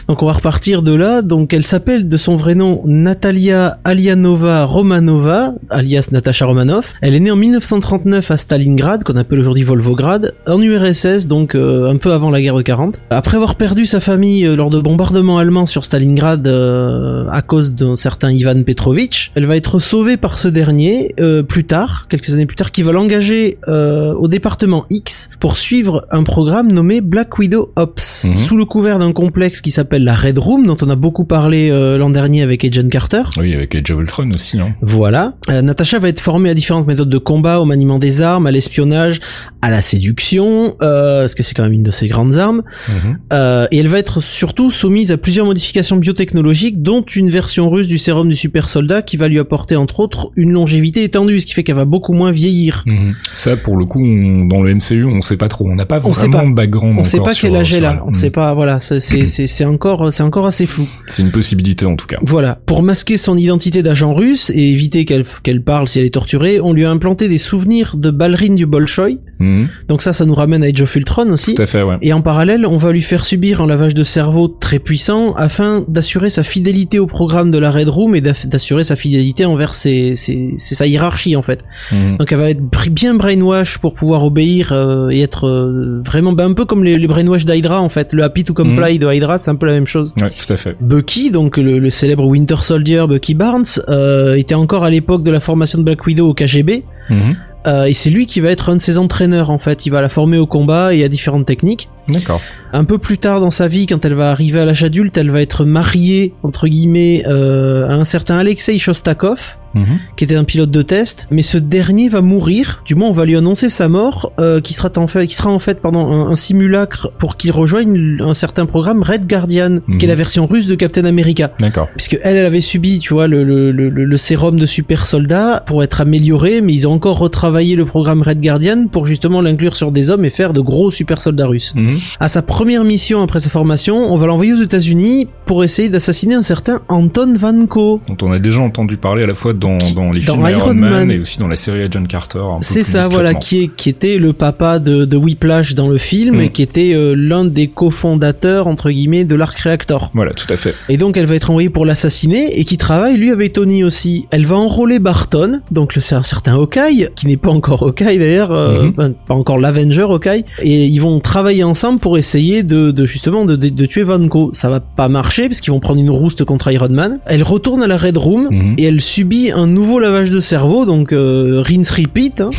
donc on va repartir de là. Donc elle s'appelle de son vrai nom Natalia Alianova Romanova, alias Natasha Romanoff. Elle est née en 1939 à Stalingrad, qu'on appelle aujourd'hui Volvograd, en URSS, donc euh, un peu avant la guerre de 40. Après avoir perdu sa famille euh, lors de bombardements allemands sur Stalingrad euh, à cause d'un certain Ivan Petrovitch, elle va être sauvée par ce dernier euh, plus tard, quelques années plus tard, qui va l'engager euh, au département X pour suivre un programme nommé Black Widow Ops, Mhm. sous le couvert d'un complexe qui s'appelle la Red Room, dont on a beaucoup parlé euh, l'an dernier avec Agent Carter. Oui, avec Age of Ultron aussi. Hein. Voilà. Euh, Natasha va être formée à différentes méthodes de combat, au maniement des armes, à l'espionnage, à la séduction, euh, parce que c'est quand même une de ses grandes armes. Mhm. Euh, et elle va être surtout soumise à plusieurs modifications biotechnologiques, dont une version russe du sérum du super soldat qui va lui apporter entre autres une longévité étendue, ce qui fait qu'elle va beaucoup moins vieillir. Mhm. Ça, pour le coup, on- dans le MCU, on sait pas trop. On n'a pas On sait vraiment pas. de background. On sait encore pas quel âge elle a, on sait Mhm. pas, voilà, c'est encore c'est encore assez flou. C'est une possibilité en tout cas. Voilà. Pour masquer son identité d'agent russe et éviter qu'elle qu'elle parle si elle est torturée, on lui a implanté des souvenirs de ballerine du Bolchoï. Mhm. Donc ça, ça nous ramène à Age of Ultron aussi. Tout à fait, ouais. Et en parallèle, on va lui faire subir un lavage de cerveau très puissant afin d'assurer sa fidélité au programme de la Red Room et d'assurer sa fidélité envers ses, ses- c'est sa hiérarchie en fait. Mhm. Donc elle va être bien brainwash pour pouvoir obéir euh, et être euh, vraiment ben, un peu comme les, les brainwash d'Hydra en fait. Le happy to comply de Hydra, c'est un peu la même chose. Ouais, tout à fait. Bucky, donc le, le célèbre Winter Soldier Bucky Barnes, euh, était encore à l'époque de la formation de Black Widow au KGB. Mhm. Euh, et c'est lui qui va être un de ses entraîneurs en fait. Il va la former au combat et à différentes techniques. D'accord. Un peu plus tard dans sa vie, quand elle va arriver à l'âge adulte, elle va être mariée entre guillemets euh, à un certain Alexei Shostakov, Mhm. qui était un pilote de test. Mais ce dernier va mourir. Du moins, on va lui annoncer sa mort, euh, qui sera en fait, qui sera en fait, pardon, un, un simulacre pour qu'il rejoigne un certain programme Red Guardian, qui est Mhm. la version russe de Captain America D'accord. puisque elle, elle avait subi, tu vois, le, le, le, le sérum de super soldat pour être amélioré, mais ils ont encore retravaillé le programme Red Guardian pour justement l'inclure sur des hommes et faire de gros super soldats russes. Mhm. À sa première mission après sa formation, on va l'envoyer aux États-Unis pour essayer d'assassiner un certain Anton Vanko. Dont on a déjà entendu parler à la fois dans, dans les Dans films Iron, Iron Man, Man. et aussi dans la série Agent Carter. C'est ça, voilà, qui est qui était le papa de, de Whiplash dans le film Mm. et qui était euh, l'un des cofondateurs entre guillemets de l'Arc Reactor. Voilà, tout à fait. Et donc elle va être envoyée pour l'assassiner et qui travaille lui avec Tony aussi. Elle va enrôler Barton, donc c'est un certain Hawkeye, qui n'est pas encore Hawkeye d'ailleurs, euh, Mhm. ben, pas encore l'Avenger Hawkeye, et ils vont travailler ensemble pour essayer de, de justement de, de, de tuer Vanko. Ça va pas marcher parce qu'ils vont prendre une rouste contre Iron Man. Elle retourne à la Red Room Mhm. et elle subit un nouveau lavage de cerveau, donc euh, rinse repeat. hein.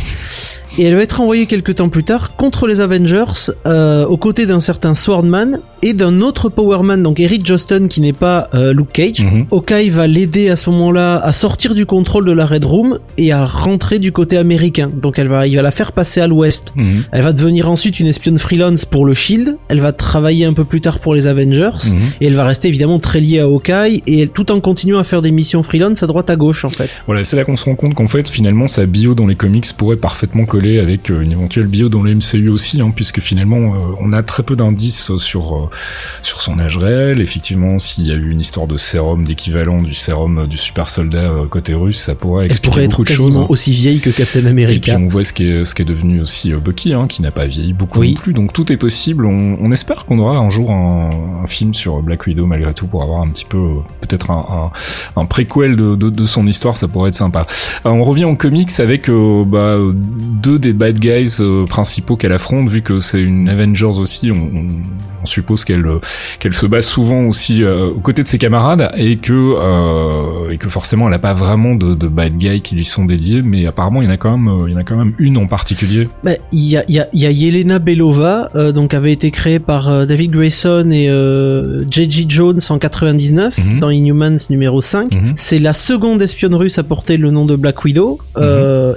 Et elle va être envoyée quelques temps plus tard contre les Avengers, euh, aux côtés d'un certain Swordman et d'un autre Powerman, donc Eric Joston qui n'est pas euh, Luke Cage. Mhm. Hawkeye va l'aider à ce moment-là à sortir du contrôle de la Red Room et à rentrer du côté américain. Donc elle va, il va la faire passer à l'ouest. Mhm. Elle va devenir ensuite une espionne freelance pour le Shield. Elle va travailler un peu plus tard pour les Avengers. Mhm. Et elle va rester évidemment très liée à Hawkeye et elle, tout en continuant à faire des missions freelance à droite à gauche en fait. Voilà, c'est là qu'on se rend compte qu'en fait, finalement, sa bio dans les comics pourrait parfaitement coller avec euh, une éventuelle bio dans le MCU aussi, hein, puisque finalement, euh, on a très peu d'indices sur euh, sur son âge réel. Effectivement, s'il y a eu une histoire de sérum d'équivalent du sérum euh, du super soldat euh, côté russe, ça pourrait expliquer pourrait être beaucoup de choses. hein. aussi vieille que Captain Et puis America. on voit ce qui est ce qui est devenu aussi euh, Bucky, hein, qui n'a pas vieilli beaucoup Oui. non plus. Donc tout est possible. On, on espère qu'on aura un jour un, un film sur Black Widow malgré tout pour avoir un petit peu peut-être un, un, un préquel de, de, de son histoire. Ça pourrait être sympa. On revient en comics avec euh, bah, deux des bad guys euh, principaux qu'elle affronte, vu que c'est une Avengers aussi. On, on, on suppose qu'elle euh, qu'elle se bat souvent aussi euh, aux côtés de ses camarades et que euh, et que forcément elle a pas vraiment de, de bad guys qui lui sont dédiés, mais apparemment il y en a quand même il y en a quand même une en particulier. Bah, il y a, il y, a, il y a Yelena Belova, donc avait été créée par David Grayson et J.J. Jones en 99 Mhm. dans Inhumans numéro 5. Mhm. C'est la seconde espionne russe à porter le nom de Black Widow Mhm.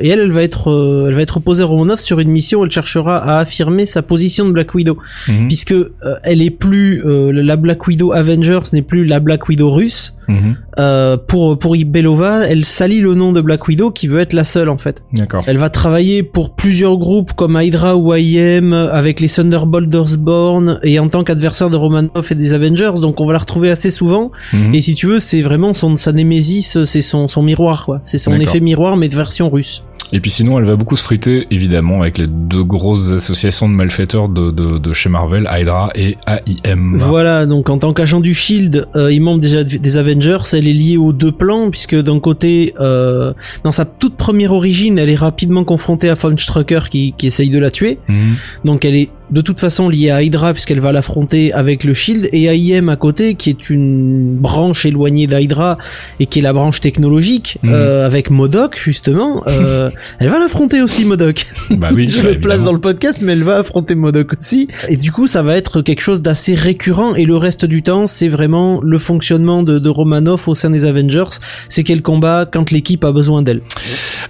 et elle, elle va être, elle va être opposée à Romanov sur une mission où elle cherchera à affirmer sa position de Black Widow, Mhm. puisque elle est plus euh, la Black Widow Avengers n'est plus la Black Widow russe. Mhm. Euh, pour pour Belova, elle salit le nom de Black Widow qui veut être la seule en fait. D'accord. Elle va travailler pour plusieurs groupes comme Hydra ou IM avec les Thunderbolters Born et en tant qu'adversaire de Romanoff et des Avengers. Donc on va la retrouver assez souvent. Mhm. Et si tu veux, c'est vraiment son sa némésis, c'est son son miroir quoi. C'est son effet miroir mais de version russe. Et puis sinon, elle va beaucoup se friter, évidemment, avec les deux grosses associations de malfaiteurs de, de, de chez Marvel, Hydra et AIM. Voilà, donc en tant qu'agent du Shield, euh, il membre déjà des Avengers, elle est liée aux deux plans puisque d'un côté, euh, dans sa toute première origine, elle est rapidement confrontée à Von Strucker qui qui essaye de la tuer. Mhm. Donc elle est de toute façon liée à Hydra puisqu'elle va l'affronter avec le Shield et AIM à côté qui est une branche éloignée d'Hydra et qui est la branche technologique Mhm. euh, avec Modoc justement. Euh, elle va l'affronter aussi Modoc. Bah oui, Je bah, le place dans le podcast mais elle va affronter Modoc aussi et du coup ça va être quelque chose d'assez récurrent et le reste du temps c'est vraiment le fonctionnement de, de Romanoff au sein des Avengers. C'est qu'elle combat quand l'équipe a besoin d'elle.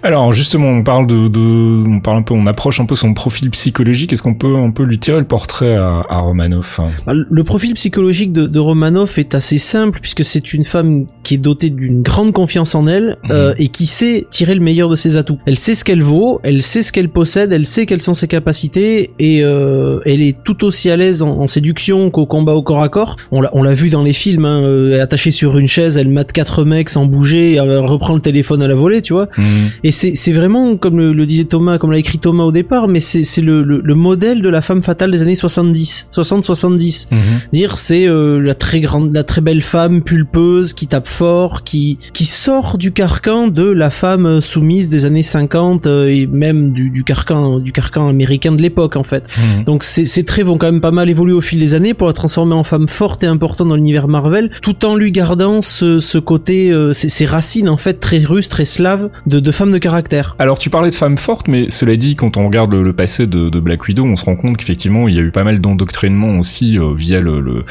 Alors justement, on parle de, de, on parle un peu, on approche un peu son profil psychologique. Est-ce qu'on peut un peu lui tirer le portrait à, à Romanoff hein Bah, Le profil psychologique de, de Romanoff est assez simple puisque c'est une femme qui est dotée d'une grande confiance en elle euh, et qui sait tirer le meilleur de ses atouts. Elle sait ce qu'elle vaut, elle sait ce qu'elle possède, elle sait quelles sont ses capacités et euh, elle est tout aussi à l'aise en, en séduction qu'au combat au corps à corps. On l'a vu dans les films, hein, euh, elle est attachée sur une chaise, elle mate quatre mecs sans bouger, elle reprend le téléphone à la volée, tu vois. Mhm. Et c'est vraiment comme le, le disait Thomas, comme l'a écrit Thomas au départ, mais c'est c'est le, le, le modèle de la femme fatale des années 70, 60-70 Mhm. dire c'est euh, la très grande la très belle femme pulpeuse qui tape fort qui qui sort du carcan de la femme euh, soumise des années 50 euh, et même du, du carcan du carcan américain de l'époque en fait Mhm. donc ces, ces traits vont quand même pas mal évoluer au fil des années pour la transformer en femme forte et importante dans l'univers Marvel tout en lui gardant ce, ce côté euh, ces, ces racines en fait très russes très slaves de, de femme de caractère Alors tu parlais de femmes fortes, mais cela dit, quand on regarde le, le passé de, de Black Widow, on se rend compte qu'effectivement il y a eu pas mal d'endoctrinement aussi euh, via le, le,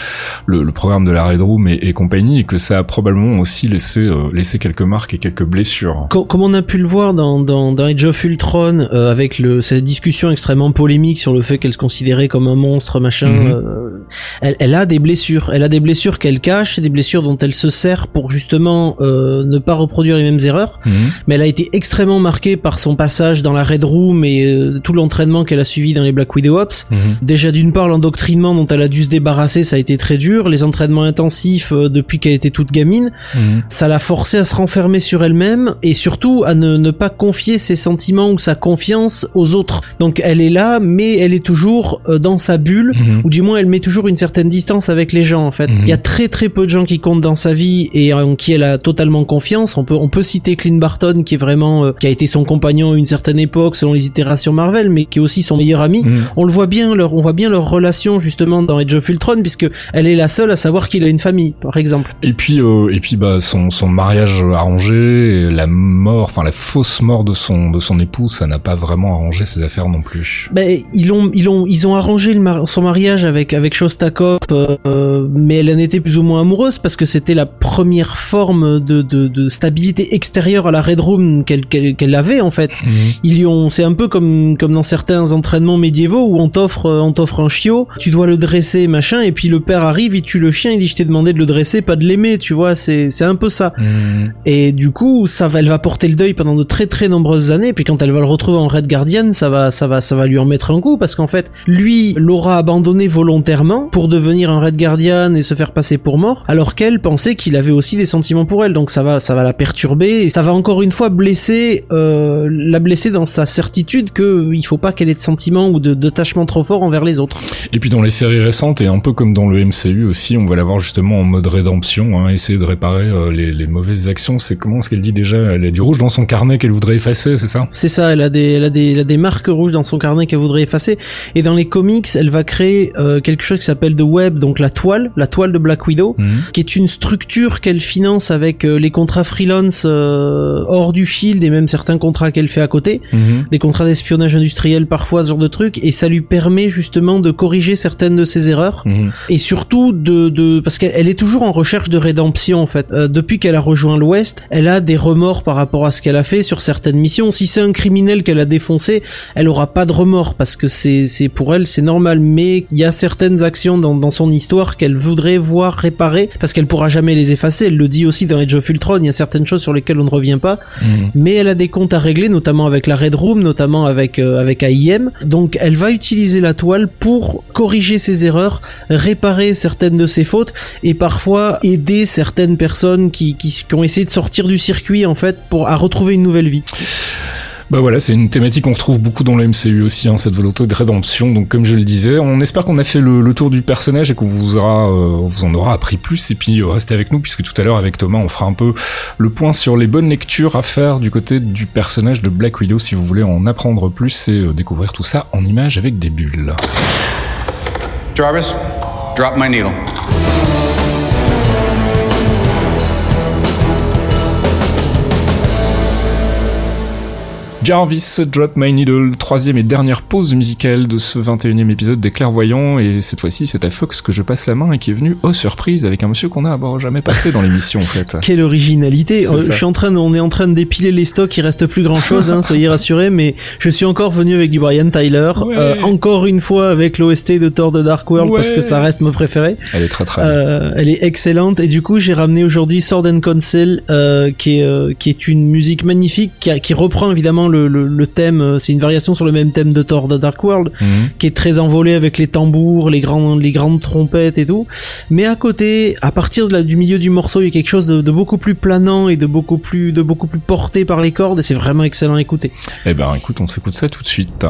le, le programme de la Red Room et, et compagnie, et que ça a probablement aussi laissé, euh, laissé quelques marques et quelques blessures. Co- comme on a pu le voir dans, dans, dans Age of Ultron, euh, avec le, cette discussion extrêmement polémique sur le fait qu'elle se considérait comme un monstre, machin, euh, elle, elle a des blessures. Elle a des blessures qu'elle cache, des blessures dont elle se sert pour justement euh, ne pas reproduire les mêmes erreurs. Mhm. Mais elle a été extrêmement marquée par son passage dans la Red Room et euh, tout l'entraînement qu'elle a suivi dans les Black Widow Ops. Mhm. Déjà d'une part l'endoctrinement dont elle a dû se débarrasser, ça a été très dur. Les entraînements intensifs euh, depuis qu'elle était toute gamine, Mhm. ça l'a forcée à se renfermer sur elle-même et surtout à ne, ne pas confier ses sentiments ou sa confiance aux autres. Donc elle est là, mais elle est toujours euh, dans sa bulle, Mhm. ou du moins elle met toujours une certaine distance avec les gens en fait. Il y a très très peu de gens qui comptent dans sa vie et en qui elle a totalement confiance. On peut on peut citer Clint Barton qui est vraiment euh, qui a été son compagnon à une certaine époque selon les itérations Marvel, mais qui est aussi son meilleur ami. On le voit bien leur on voit bien leur relation justement dans Age of Ultron puisque elle est la seule à savoir qu'il a une famille par exemple. Et puis, euh, et puis, bah, son, son mariage arrangé, la mort, enfin la fausse mort de son de son épouse, ça n'a pas vraiment arrangé ses affaires non plus. Ben ils ont ils ont ils ont arrangé le son mariage avec avec Shostakov, euh, mais elle en était plus ou moins amoureuse parce que c'était la première forme de, de, de stabilité extérieure à la Red Room qu'elle qu'elle avait en fait. Mhm. Ils ont c'est un peu comme comme dans certains entraînements médiévaux où on t'offre euh, on t'offre un chiot, tu dois le dresser machin et puis le père arrive, il tue le chien, il dit je t'ai demandé de le dresser, pas de l'aimer, tu vois, c'est c'est un peu ça. Mhm. Et du coup, ça va, elle va porter le deuil pendant de très très nombreuses années. Puis quand elle va le retrouver en Red Guardian, ça va, ça va, ça va lui en mettre un coup parce qu'en fait, lui l'aura abandonné volontairement pour devenir un Red Guardian et se faire passer pour mort, alors qu'elle pensait qu'il avait aussi des sentiments pour elle. Donc ça va, ça va la perturber et ça va encore une fois blesser, euh, la blesser dans sa certitude que il faut pas qu'elle ait de sentiments ou de d'attachement trop fort envers les autres. Et puis dans les séries récentes et un peu comme dans le MCU aussi, on va l'avoir justement en mode rédemption, hein, essayer de réparer euh, les, les mauvaises actions. C'est comment ce qu'elle dit déjà? Elle a du rouge dans son carnet qu'elle voudrait effacer, c'est ça? C'est ça, elle a des, elle a des, elle a des marques rouges dans son carnet qu'elle voudrait effacer. Et dans les comics, elle va créer euh, quelque chose qui s'appelle The Web, donc la toile, la toile de Black Widow, Mhm. qui est une structure qu'elle finance avec euh, les contrats freelance hors du Shield et même certains contrats qu'elle fait à côté, Mhm. des contrats d'espionnage industriel parfois, ce genre de trucs, et ça lui permet justement de corriger certaines de ses erreurs Mhm. et surtout de, de parce qu'elle elle est toujours en recherche de rédemption en fait. Euh, depuis qu'elle a rejoint l'Ouest, elle a des remords par rapport à ce qu'elle a fait sur certaines missions. Si c'est un criminel qu'elle a défoncé, elle aura pas de remords parce que c'est c'est pour elle c'est normal. Mais il y a certaines actions dans, dans son histoire qu'elle voudrait voir réparées parce qu'elle pourra jamais les effacer. Elle le dit aussi dans Age of Ultron. Il y a certaines choses sur lesquelles on ne revient pas Mhm. mais elle a des comptes à régler, notamment avec la Red Room, notamment avec euh, avec AIM. Donc elle va utiliser la toile pour corriger ses erreurs, réparer certaines de ses fautes et parfois aider certaines personnes qui, qui, qui ont essayé de sortir du circuit en fait pour à retrouver une nouvelle vie. Bah voilà, c'est une thématique qu'on retrouve beaucoup dans le MCU aussi, hein, cette volonté de rédemption. Donc comme je le disais, on espère qu'on a fait le, tour du personnage et qu'on vous aura, euh, en aura appris plus. Et puis euh, restez avec nous puisque tout à l'heure avec Thomas, on fera un peu le point sur les bonnes lectures à faire du côté du personnage de Black Widow si vous voulez en apprendre plus et euh, découvrir tout ça en images avec des bulles. Jarvis, drop my needle. Jarvis, Drop My Needle, troisième et dernière pause musicale de ce 21e épisode des Clairvoyants, et cette fois-ci c'est à Fox que je passe la main et qui est venu, oh surprise, avec un monsieur qu'on a bon, jamais passé dans l'émission en fait. Quelle originalité Euh. Je suis en train de, on est en train de dépiler les stocks, il reste plus grand chose, hein, soyez rassurés. Mais je suis encore venu avec du Brian Tyler, Ouais. euh, encore une fois avec l'OST de Thor de Dark World parce que ça reste mon préféré. Elle est très très. Euh, elle est excellente et du coup j'ai ramené aujourd'hui Sword and Council qui est qui est une musique magnifique qui, a- qui reprend évidemment le, le, le thème euh, c'est une variation sur le même thème de Thor de Dark World Mhm. qui est très envolé avec les tambours les grands les grandes trompettes et tout mais à côté à partir de la, du milieu du morceau il y a quelque chose de, de beaucoup plus planant et de beaucoup plus de beaucoup plus porté par les cordes et c'est vraiment excellent à écouter Eh ben écoute, on s'écoute ça tout de suite.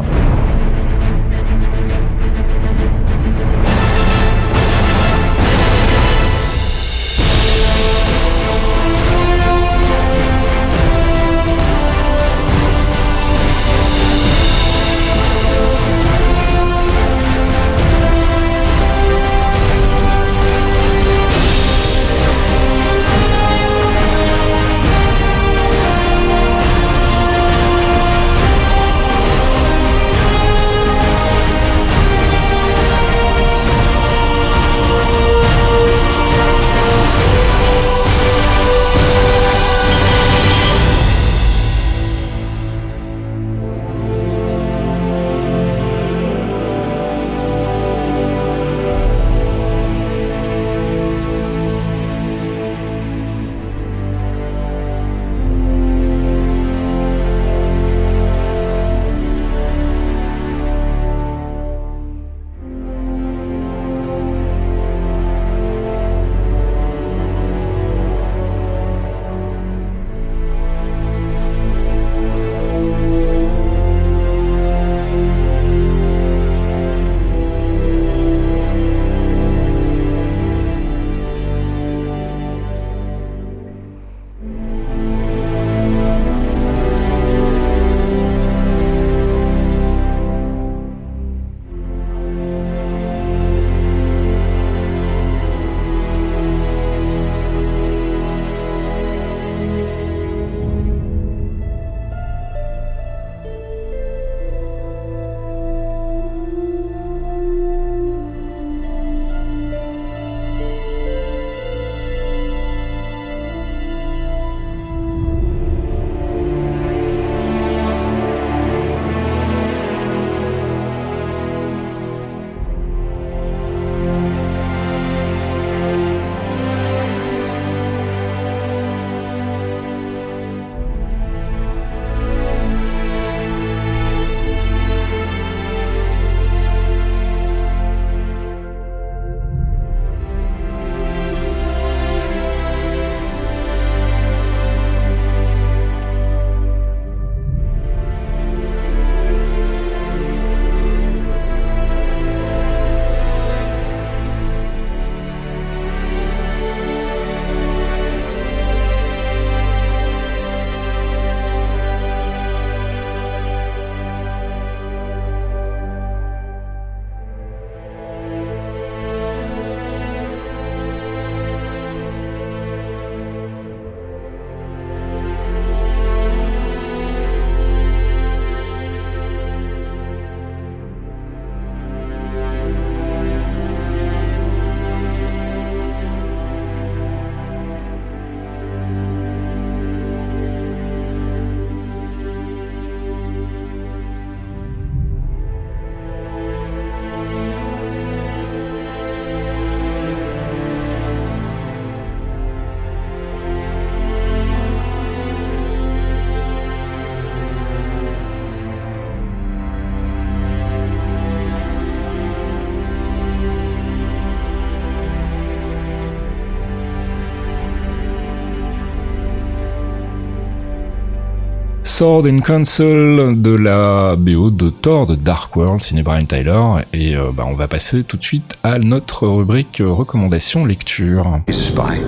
Sword and Council de la BO de Thor de Dark World, signé Brian Tyler. Et euh, bah, on va passer tout de suite à notre rubrique euh, recommandation lecture. Spy.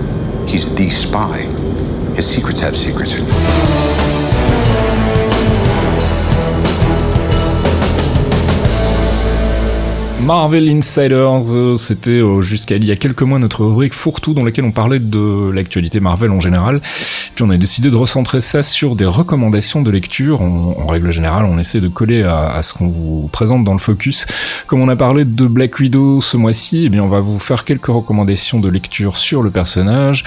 Spy. Secrets secrets. Marvel Insiders, euh, c'était euh, jusqu'à il y a quelques mois notre rubrique fourre-tout dans laquelle on parlait de l'actualité Marvel en général. Puis on a décidé de recentrer ça sur des recommandations de lecture. En règle générale, on essaie de coller à, à ce qu'on vous présente dans le focus. Comme on a parlé de Black Widow ce mois-ci, eh bien on va vous faire quelques recommandations de lecture sur le personnage.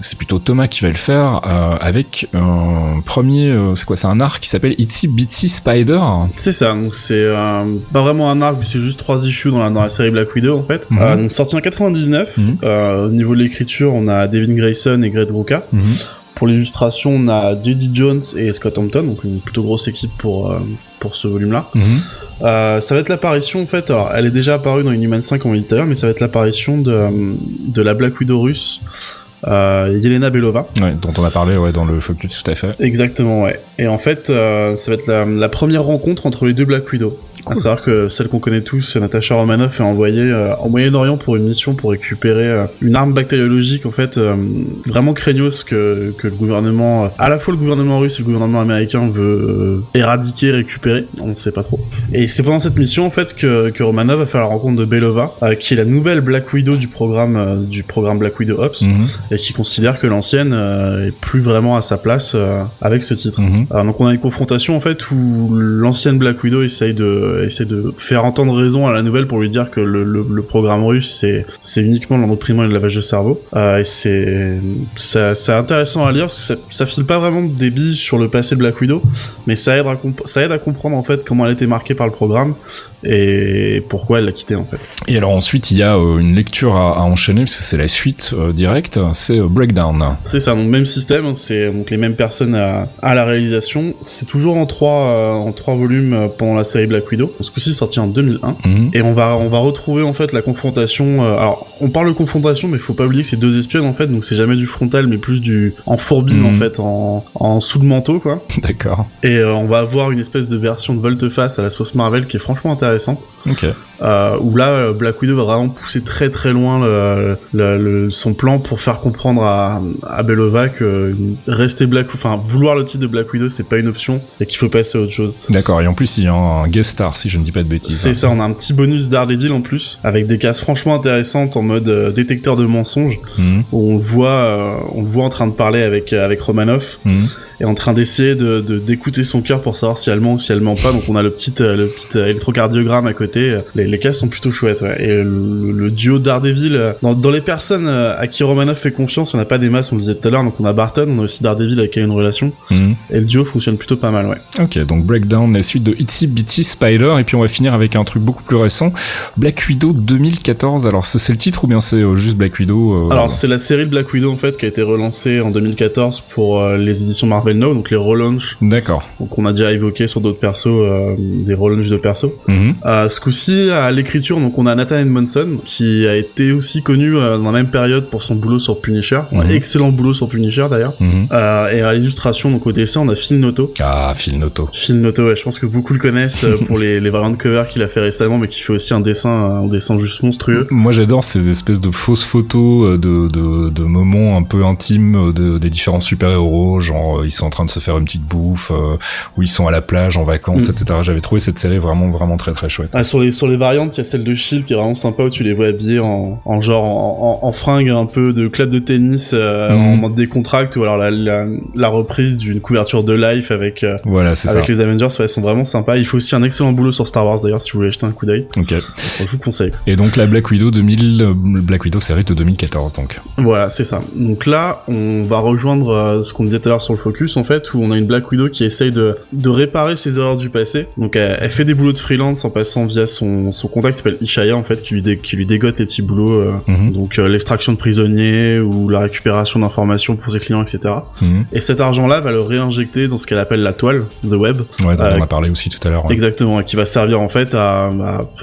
C'est plutôt Thomas qui va le faire euh, avec un premier, euh, c'est quoi, c'est un arc qui s'appelle Itsy Bitsy Spider. C'est ça, donc c'est euh, pas vraiment un arc, c'est juste trois issues dans la, dans la série Black Widow en fait. Euh, donc sorti en 99. Mhm. Euh, au niveau de l'écriture, on a Devin Grayson et Greg Rucka. Mhm. Pour l'illustration, on a J.D. Jones et Scott Hampton, donc une plutôt grosse équipe pour euh, pour ce volume-là. Mhm. Euh, ça va être l'apparition en fait. Alors, elle est déjà apparue dans Inhuman 5 on l'a dit tout à l'heure, mais ça va être l'apparition de de la Black Widow russe. Euh, Yelena Belova. Ouais, dont on a parlé ouais, dans le focus tout à fait. Exactement, ouais. Et en fait, euh, ça va être la, la première rencontre entre les deux Black Widow. À savoir que celle qu'on connaît tous, Natasha Romanoff, est envoyée euh, en Moyen-Orient pour une mission pour récupérer euh, une arme bactériologique, en fait, euh, vraiment craignos que, que le gouvernement, euh, à la fois le gouvernement russe et le gouvernement américain veut éradiquer, récupérer, on ne sait pas trop. Et c'est pendant cette mission, en fait, que, que Romanoff va faire la rencontre de Belova, qui est la nouvelle Black Widow du programme, du programme Black Widow Ops, Mhm. et qui considère que l'ancienne est plus vraiment à sa place avec ce titre. Mhm. Donc on a une confrontation en fait où l'ancienne Black Widow essaye de essaye de faire entendre raison à la nouvelle pour lui dire que le, le, le programme russe c'est c'est uniquement l'endoctrinement et le lavage de cerveau. Euh, et c'est c'est intéressant à lire parce que ça, ça file pas vraiment des billes sur le passé de Black Widow, mais ça aide à ça aide à comprendre en fait comment elle a été marquée par le programme et pourquoi elle l'a quitté en fait. Et alors ensuite, il y a euh, une lecture à, à enchaîner, parce que c'est la suite euh, directe, c'est euh, Breakdown. C'est ça, donc même système, hein, c'est donc les mêmes personnes à, à la réalisation. C'est toujours en trois euh, en trois volumes euh, pendant la série Black Widow. Ce coup-ci sorti en 2001. Mhm. Et on va on va retrouver en fait la confrontation. euh, alors on parle de confrontation, mais faut pas oublier que c'est deux espionnes en fait, donc c'est jamais du frontal, mais plus du en fourbine Mhm. en fait, en en sous le manteau quoi. D'accord. Et euh, on va avoir une espèce de version de volte-face à la sauce Marvel qui est franchement intéressante. Ok. Euh, où là, Black Widow va vraiment pousser très très loin le, le- le- son plan pour faire comprendre à, à Belova que rester Black, enfin vouloir le titre de Black Widow c'est pas une option et qu'il faut passer à autre chose. D'accord. Et en plus, il y a un guest star, si je ne dis pas de bêtises. C'est ça, on a un petit bonus Daredevil en plus avec des cases franchement intéressantes en mode euh, détecteur de mensonges Mhm. où on le voit, euh, on le voit en train de parler avec euh, avec Romanoff Mhm. Et en train d'essayer de de- d'écouter son cœur pour savoir si elle ment ou si elle ment pas. Donc on a le petit euh, le petit euh, électrocardiogramme à côté. Les, les cases sont plutôt chouettes. Ouais. Et le, le duo Daredevil euh, dans, dans les personnes à qui Romanoff fait confiance, on n'a pas des masses, on le disait tout à l'heure. Donc on a Barton, on a aussi Daredevil avec qui il y a une relation Mhm. et le duo fonctionne plutôt pas mal. Ouais. Ok, donc Breakdown, la suite de Itsy Bitsy Spider, et puis on va finir avec un truc beaucoup plus récent, Black Widow 2014. Alors c'est le titre ou bien c'est juste Black Widow euh, Alors c'est la série de Black Widow en fait qui a été relancée en 2014 pour euh, les éditions Marvel Now, donc les relaunchs. D'accord. Donc on a déjà évoqué sur d'autres persos euh, des relaunchs de persos. Euh, ce coup-ci, à l'écriture, donc on a Nathan Edmondson, qui a été aussi connu euh, dans la même période pour son boulot sur Punisher. Un Mhm. excellent boulot sur Punisher d'ailleurs. Mhm. Euh, et à l'illustration, donc au dessin, on a Phil Noto. Ah, Phil Noto. Phil Noto, ouais, je pense que beaucoup le connaissent pour les, les variantes cover qu'il a fait récemment, mais qui fait aussi un dessin, un dessin juste monstrueux. Moi j'adore ces espèces de fausses photos de, de, de moments un peu intimes de, des différents super-héros, genre ils sont en train de se faire une petite bouffe, euh, ou ils sont à la plage en vacances, Mm. etc. J'avais trouvé cette série vraiment vraiment très très chouette. Ah, sur les sur les variantes, il y a celle de Shield qui est vraiment sympa où tu les vois habillés en, en genre en, en, en fringue un peu de club de tennis euh, Mhm. en mode décontract ou alors la, la, la reprise d'une couverture de Life avec euh, Voilà, c'est ça. avec les Avengers, ouais, elles sont vraiment sympas. Il faut aussi un excellent boulot sur Star Wars d'ailleurs si vous voulez jeter un coup d'œil. Ok. Je vous le conseille. Et donc la Black Widow 2000, euh, Black Widow série de 2014 donc. Voilà, c'est ça. Donc là, on va rejoindre ce qu'on disait tout à l'heure sur le focus en fait, où on a une Black Widow qui essaye de, de réparer ses erreurs du passé. Donc elle, elle fait des boulots de freelance en passant via son, son contact qui s'appelle Ishaya en fait, qui lui, dé- qui lui dégote les petits boulots. euh, Mhm. Donc euh, l'extraction de prisonniers ou la récupération d'informations pour ses clients, etc. Mhm. Et cet argent-là va le réinjecter dans ce qu'elle appelle la toile, the web, Ouais, dont Euh, on a parlé aussi tout à l'heure. ouais. Exactement, et qui va servir en fait à,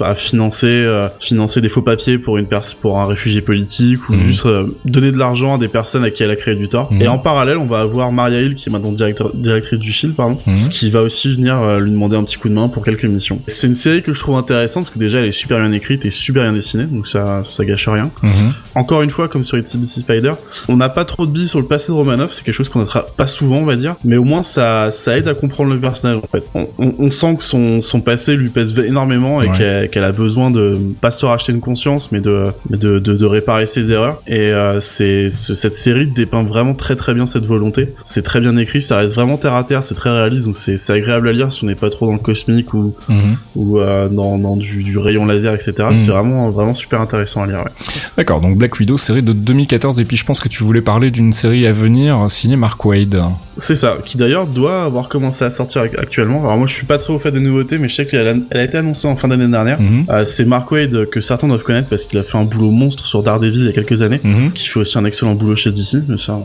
à, à financer euh, financer des faux papiers pour une pers pour un réfugié politique ou Mhm. juste euh, donner de l'argent à des personnes à qui elle a créé du tort. Et en parallèle, on va avoir Maria Hill qui est maintenant directeur, directrice du Shield, pardon, Mhm. qui va aussi venir euh, lui demander un petit coup de main pour quelques missions. C'est une série que je trouve intéressante parce que déjà elle est super bien écrite et super bien dessinée, donc ça, ça gâche rien. Mhm. Encore une fois, comme sur Bitsy Spider, on n'a pas trop de billes sur le passé de Romanoff, c'est quelque chose qu'on notera pas souvent, on va dire, mais au moins ça, ça aide à comprendre le personnage en fait. On, on- on sent que son, son passé lui pèse énormément et Ouais. qu'elle a besoin de pas se racheter une conscience, mais de, de, de, de réparer ses erreurs. Et euh, c'est ce- cette série dépeint vraiment très très bien cette volonté. C'est très bien écrit, ça reste vraiment terre à terre, c'est très réaliste, donc c'est agréable à lire si on n'est pas trop dans le cosmique ou, Mhm. ou euh, dans, dans du, du rayon laser, etc. Mhm. C'est vraiment vraiment super intéressant à lire. Ouais. D'accord, donc Black Widow, série de 2014, et puis je pense que tu voulais parler d'une série à venir signée Mark Wade. C'est ça, qui d'ailleurs doit avoir commencé à sortir ac- actuellement. Alors moi je suis pas très au fait des nouveautés, mais je sais qu'elle a, elle a été annoncée en fin d'année dernière. Mhm. Euh, c'est Mark Wade que certains doivent connaître parce qu'il a fait un boulot monstre sur Daredevil il y a quelques années. Qui fait aussi un excellent boulot chez DC, mais ça,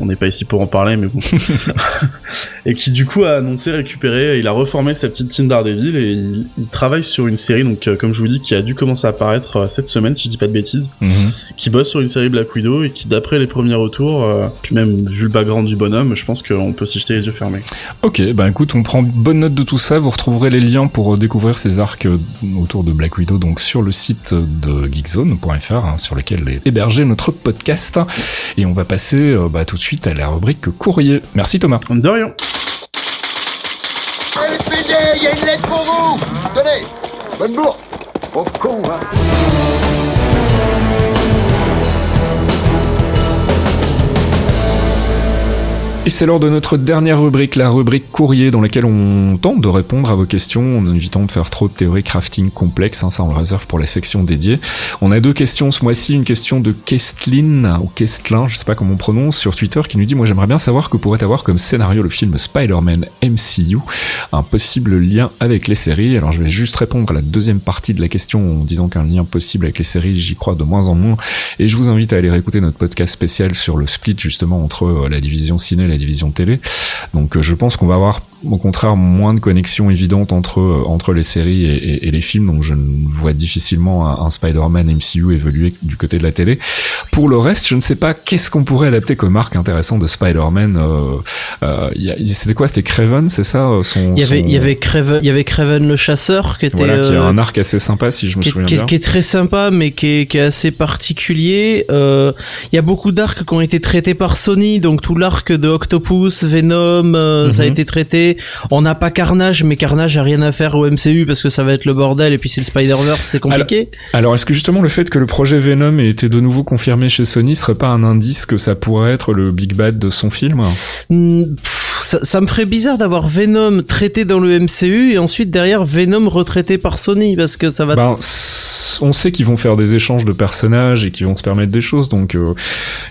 on n'est pas ici pour en parler, mais bon. et qui du coup a annoncé récupérer, il a reformé sa petite team Daredevil et il, il travaille sur une série, donc euh, comme je vous dis, qui a dû commencer à apparaître euh, cette semaine, si je dis pas de bêtises, Mhm. qui bosse sur une série Black Widow et qui, d'après les premiers retours, euh, puis même vu le background du bonhomme, je pense qu'on peut s'y jeter les yeux fermés. Ok, bah écoute, on prend bonne note de tout ça. Vous retrouverez les liens pour découvrir ces arcs autour de Black Widow donc sur le site de geekzone.fr hein, sur lequel est hébergé notre podcast. Et on va passer bah, tout de suite à la rubrique courrier. Merci Thomas. De rien. LPD, il y a une lettre pour vous Tenez, bonne bourre Pauvre con, hein Et c'est l'heure de notre dernière rubrique, la rubrique courrier, dans laquelle on tente de répondre à vos questions en évitant de faire trop de théorie crafting complexe. hein, ça, on le réserve pour les sections dédiées. On a deux questions ce mois-ci. Une question de Kestlin, ou Kestlin, je sais pas comment on prononce, sur Twitter, qui nous dit Moi, j'aimerais bien savoir que pourrait avoir comme scénario le film Spider-Man MCU, un possible lien avec les séries. Alors, je vais juste répondre à la deuxième partie de la question en disant qu'un lien possible avec les séries, j'y crois de moins en moins. Et je vous invite à aller réécouter notre podcast spécial sur le split, justement, entre euh, la division ciné et la division télé. Donc, euh, je pense qu'on va avoir, au contraire, moins de connexion évidente entre, euh, entre les séries et, et- et les films. Donc, je ne vois difficilement un, un Spider-Man MCU évoluer du côté de la télé. Pour le reste, je ne sais pas qu'est-ce qu'on pourrait adapter comme arc intéressant de Spider-Man. Euh, euh, C'était quoi C'était Craven, c'est ça son, Il y avait, son- il y avait Craven, il y avait Craven le chasseur qui était, Voilà, qui a un arc assez sympa, si je me qui, souviens qui bien. qui est très sympa mais qui est, qui est assez particulier. Euh, Il y a beaucoup d'arcs qui ont été traités par Sony, donc tout l'arc de Octopus, Venom, ça a Mhm. été traité. On n'a pas Carnage, mais Carnage a rien à faire au MCU parce que ça va être le bordel et puis c'est le Spider-Verse, c'est compliqué. Alors, est-ce que justement le fait que le projet Venom ait été de nouveau confirmé chez Sony serait pas un indice que ça pourrait être le big bad de son film? Hmm, pff, ça, ça me ferait bizarre d'avoir Venom traité dans le MCU et ensuite derrière Venom retraité par Sony parce que ça va. Ben, on sait qu'ils vont faire des échanges de personnages et qu'ils vont se permettre des choses, donc euh,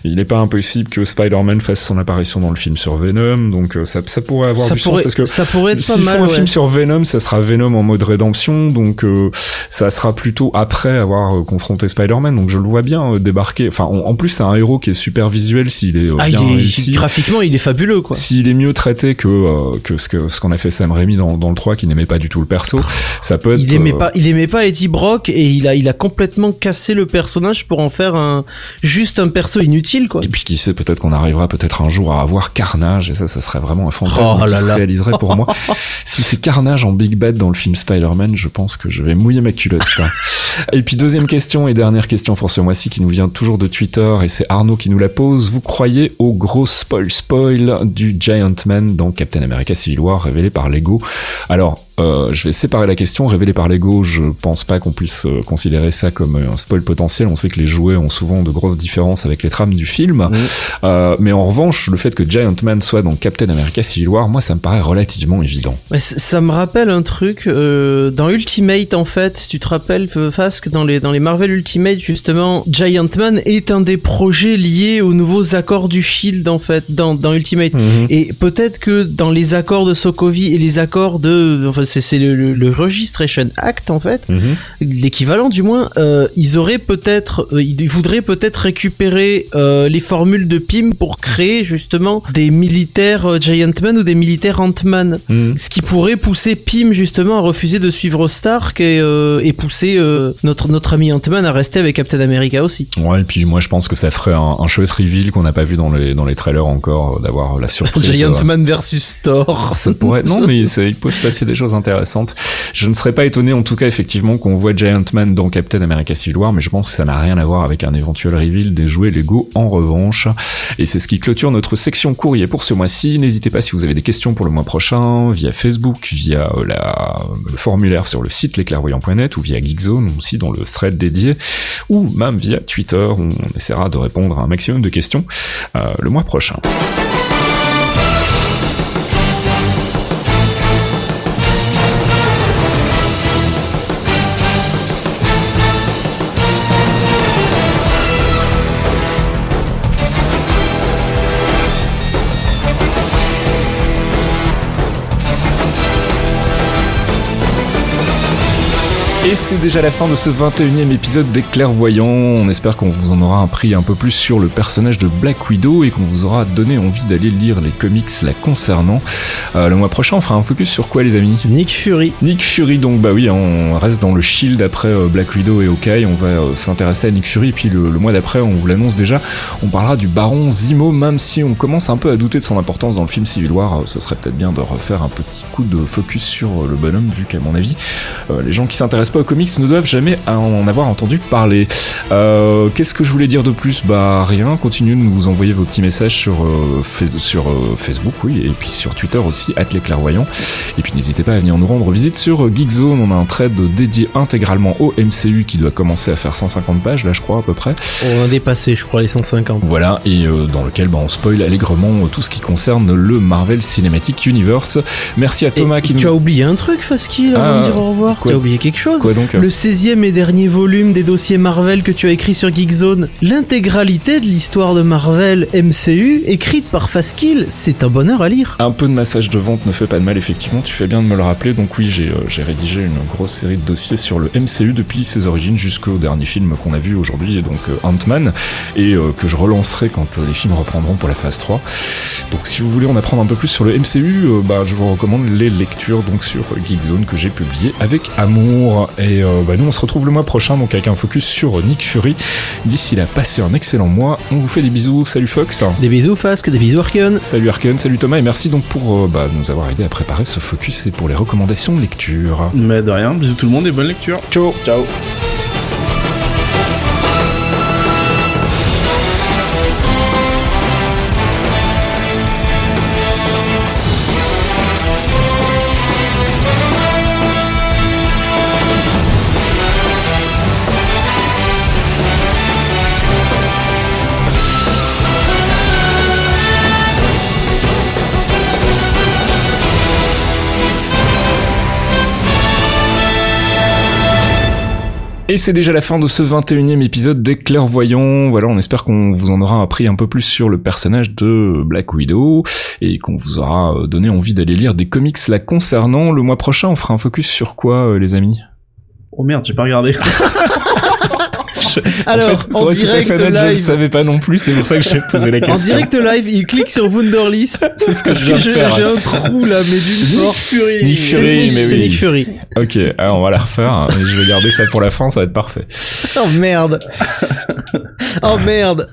il n'est pas impossible que Spider-Man fasse son apparition dans le film sur Venom, donc euh, ça, ça pourrait avoir ça du pourrait, sens parce que ça pourrait être pas mal. font un ouais. film sur Venom, ça sera Venom en mode rédemption, donc euh, ça sera plutôt après avoir euh, confronté Spider-Man. Donc je le vois bien euh, débarquer. Enfin, on- en plus c'est un héros qui est super visuel s'il est euh, Ah, il est, graphiquement, il est fabuleux, quoi. S'il est mieux traité que euh, que ce que ce qu'on a fait Sam Raimi dans, dans le 3 qui n'aimait pas du tout le perso, ça peut être Il aimait euh, pas, il aimait pas Eddie Brock et il a, il a complètement cassé le personnage pour en faire un, juste un perso inutile, quoi. Et puis qui sait, peut-être qu'on arrivera peut-être un jour à avoir Carnage, et ça, ça serait vraiment un fantasme Oh qui se réaliserait pour moi. si c'est Carnage en Big Bad dans le film Spider-Man, je pense que je vais mouiller ma culotte. et puis deuxième question et dernière question pour ce mois-ci qui nous vient toujours de Twitter, et c'est Arnaud qui nous la pose. Vous croyez au gros spoil spoil du Giant Man dans Captain America Civil War révélé par Lego? Alors, euh, je vais séparer la question. Révélé par Lego, je pense pas qu'on puisse euh, considérer ça comme euh, un spoil potentiel. On sait que les jouets ont souvent de grosses différences avec les trames du film. Euh, mais en revanche, le fait que Giant Man soit dans Captain America Civil War, moi, ça me paraît relativement évident. Ça me rappelle un truc euh, dans Ultimate en fait, si tu te rappelles dans les dans les Marvel Ultimate justement, Giant Man est un des projets liés aux nouveaux accords du Shield en fait dans dans Ultimate. Et peut-être que dans les accords de Sokovie et les accords de enfin c'est le, le, le Registration Act en fait, Mhm. l'équivalent du moins. euh, ils auraient peut-être, euh, ils voudraient peut-être récupérer euh, les formules de Pym pour créer justement des militaires Giant Man ou des militaires Ant-Man. Mhm. Ce qui pourrait pousser Pym justement à refuser de suivre Stark et, et pousser euh, notre notre ami Ant-Man à rester avec Captain America aussi. Ouais, et puis moi je pense que ça ferait un, un chouette reveal qu'on n'a pas vu dans les dans les trailers encore, euh, d'avoir la surprise. Giant euh, Man versus Thor. Ça pourrait. Non, mais il peut se passer des choses intéressantes. Je ne serais pas étonné, en tout cas, effectivement, qu'on voit Giant Man dans Captain America Civil War, mais je pense que ça n'a rien à voir avec un éventuel reveal des jouets Lego en revanche. Et c'est ce qui clôture notre section courrier pour ce mois-ci. N'hésitez pas si vous avez des questions pour le mois prochain, via Facebook, via euh, la, le formulaire sur le site lesclairvoyants.net ou via Geekzone dans le thread dédié, ou même via Twitter on essaiera de répondre à un maximum de questions euh, le mois prochain. Et c'est déjà la fin de ce 21e épisode des Clairvoyants. On espère qu'on vous en aura appris un peu plus sur le personnage de Black Widow et qu'on vous aura donné envie d'aller lire les comics la concernant. Euh, le mois prochain, on fera un focus sur quoi, les amis? Nick Fury. Nick Fury, donc bah oui, on reste dans le shield après euh, Black Widow et Hawkeye. On va euh, s'intéresser à Nick Fury. Et puis le, le mois d'après, on vous l'annonce déjà, on parlera du Baron Zemo, même si on commence un peu à douter de son importance dans le film Civil War. ça serait peut-être bien de refaire un petit coup de focus sur le bonhomme, vu qu'à mon avis, les gens qui s'intéressent aux comics ne doivent jamais en avoir entendu parler. Euh, Qu'est-ce que je voulais dire de plus? Bah rien, continuez de nous envoyer vos petits messages sur, euh, sur euh, Facebook, oui, et puis sur Twitter aussi, les clairvoyants. Et puis n'hésitez pas à venir nous rendre visite sur Geekzone, on a un thread dédié intégralement au MCU qui doit commencer à faire 150 pages, là je crois à peu près. On a dépassé, je crois, les 150. Voilà, et dans lequel bah, on spoil allègrement tout ce qui concerne le Marvel Cinematic Universe. Merci à Thomas Et- qui nous... Tu as oublié un truc, Faskil, avant Ah, de dire au revoir? Tu as oublié quelque chose? Quoi donc Le 16e et dernier volume des dossiers Marvel que tu as écrit sur Geekzone, l'intégralité de l'histoire de Marvel MCU, écrite par Faskil, c'est un bonheur à lire. Un peu de massage de vente ne fait pas de mal, effectivement, tu fais bien de me le rappeler. Donc oui, j'ai euh, rédigé une grosse série de dossiers sur le MCU depuis ses origines jusqu'au dernier film qu'on a vu aujourd'hui, donc euh, Ant-Man, et euh, que je relancerai quand euh, les films reprendront pour la phase 3. Donc si vous voulez en apprendre un peu plus sur le MCU, euh, bah, je vous recommande les lectures donc sur Geekzone que j'ai publié avec amour. Et euh, bah, nous on se retrouve le mois prochain donc avec un focus sur Nick Fury. D'ici là, passez un excellent mois. On vous fait des bisous. Salut Fox. Des bisous Fask, des bisous Arkeon. Salut Arken, salut Thomas et merci donc pour euh, bah, nous avoir aidé à préparer ce focus et pour les recommandations de lecture. Mais de rien, bisous tout le monde et bonne lecture. Ciao Ciao. Et c'est déjà la fin de ce 21e épisode des Clairvoyants. Voilà, on espère qu'on vous en aura appris un peu plus sur le personnage de Black Widow et qu'on vous aura euh, donné envie d'aller lire des comics la concernant. Le mois prochain, on fera un focus sur quoi, euh, les amis? Oh merde, j'ai pas regardé. Alors, en, fait, en direct fait honnête, je ne live. savais pas non plus, c'est pour ça que j'ai posé la En question. direct live, il clique sur Wunderlist. C'est ce que je j'ai faire. j'ai un trou là, mais d'une force. Fury. Nick C'est Fury, Nick- mais c'est oui. Nick Fury. Ok, alors on va la refaire, mais je vais garder ça pour la fin, ça va être parfait. Oh merde. Oh merde.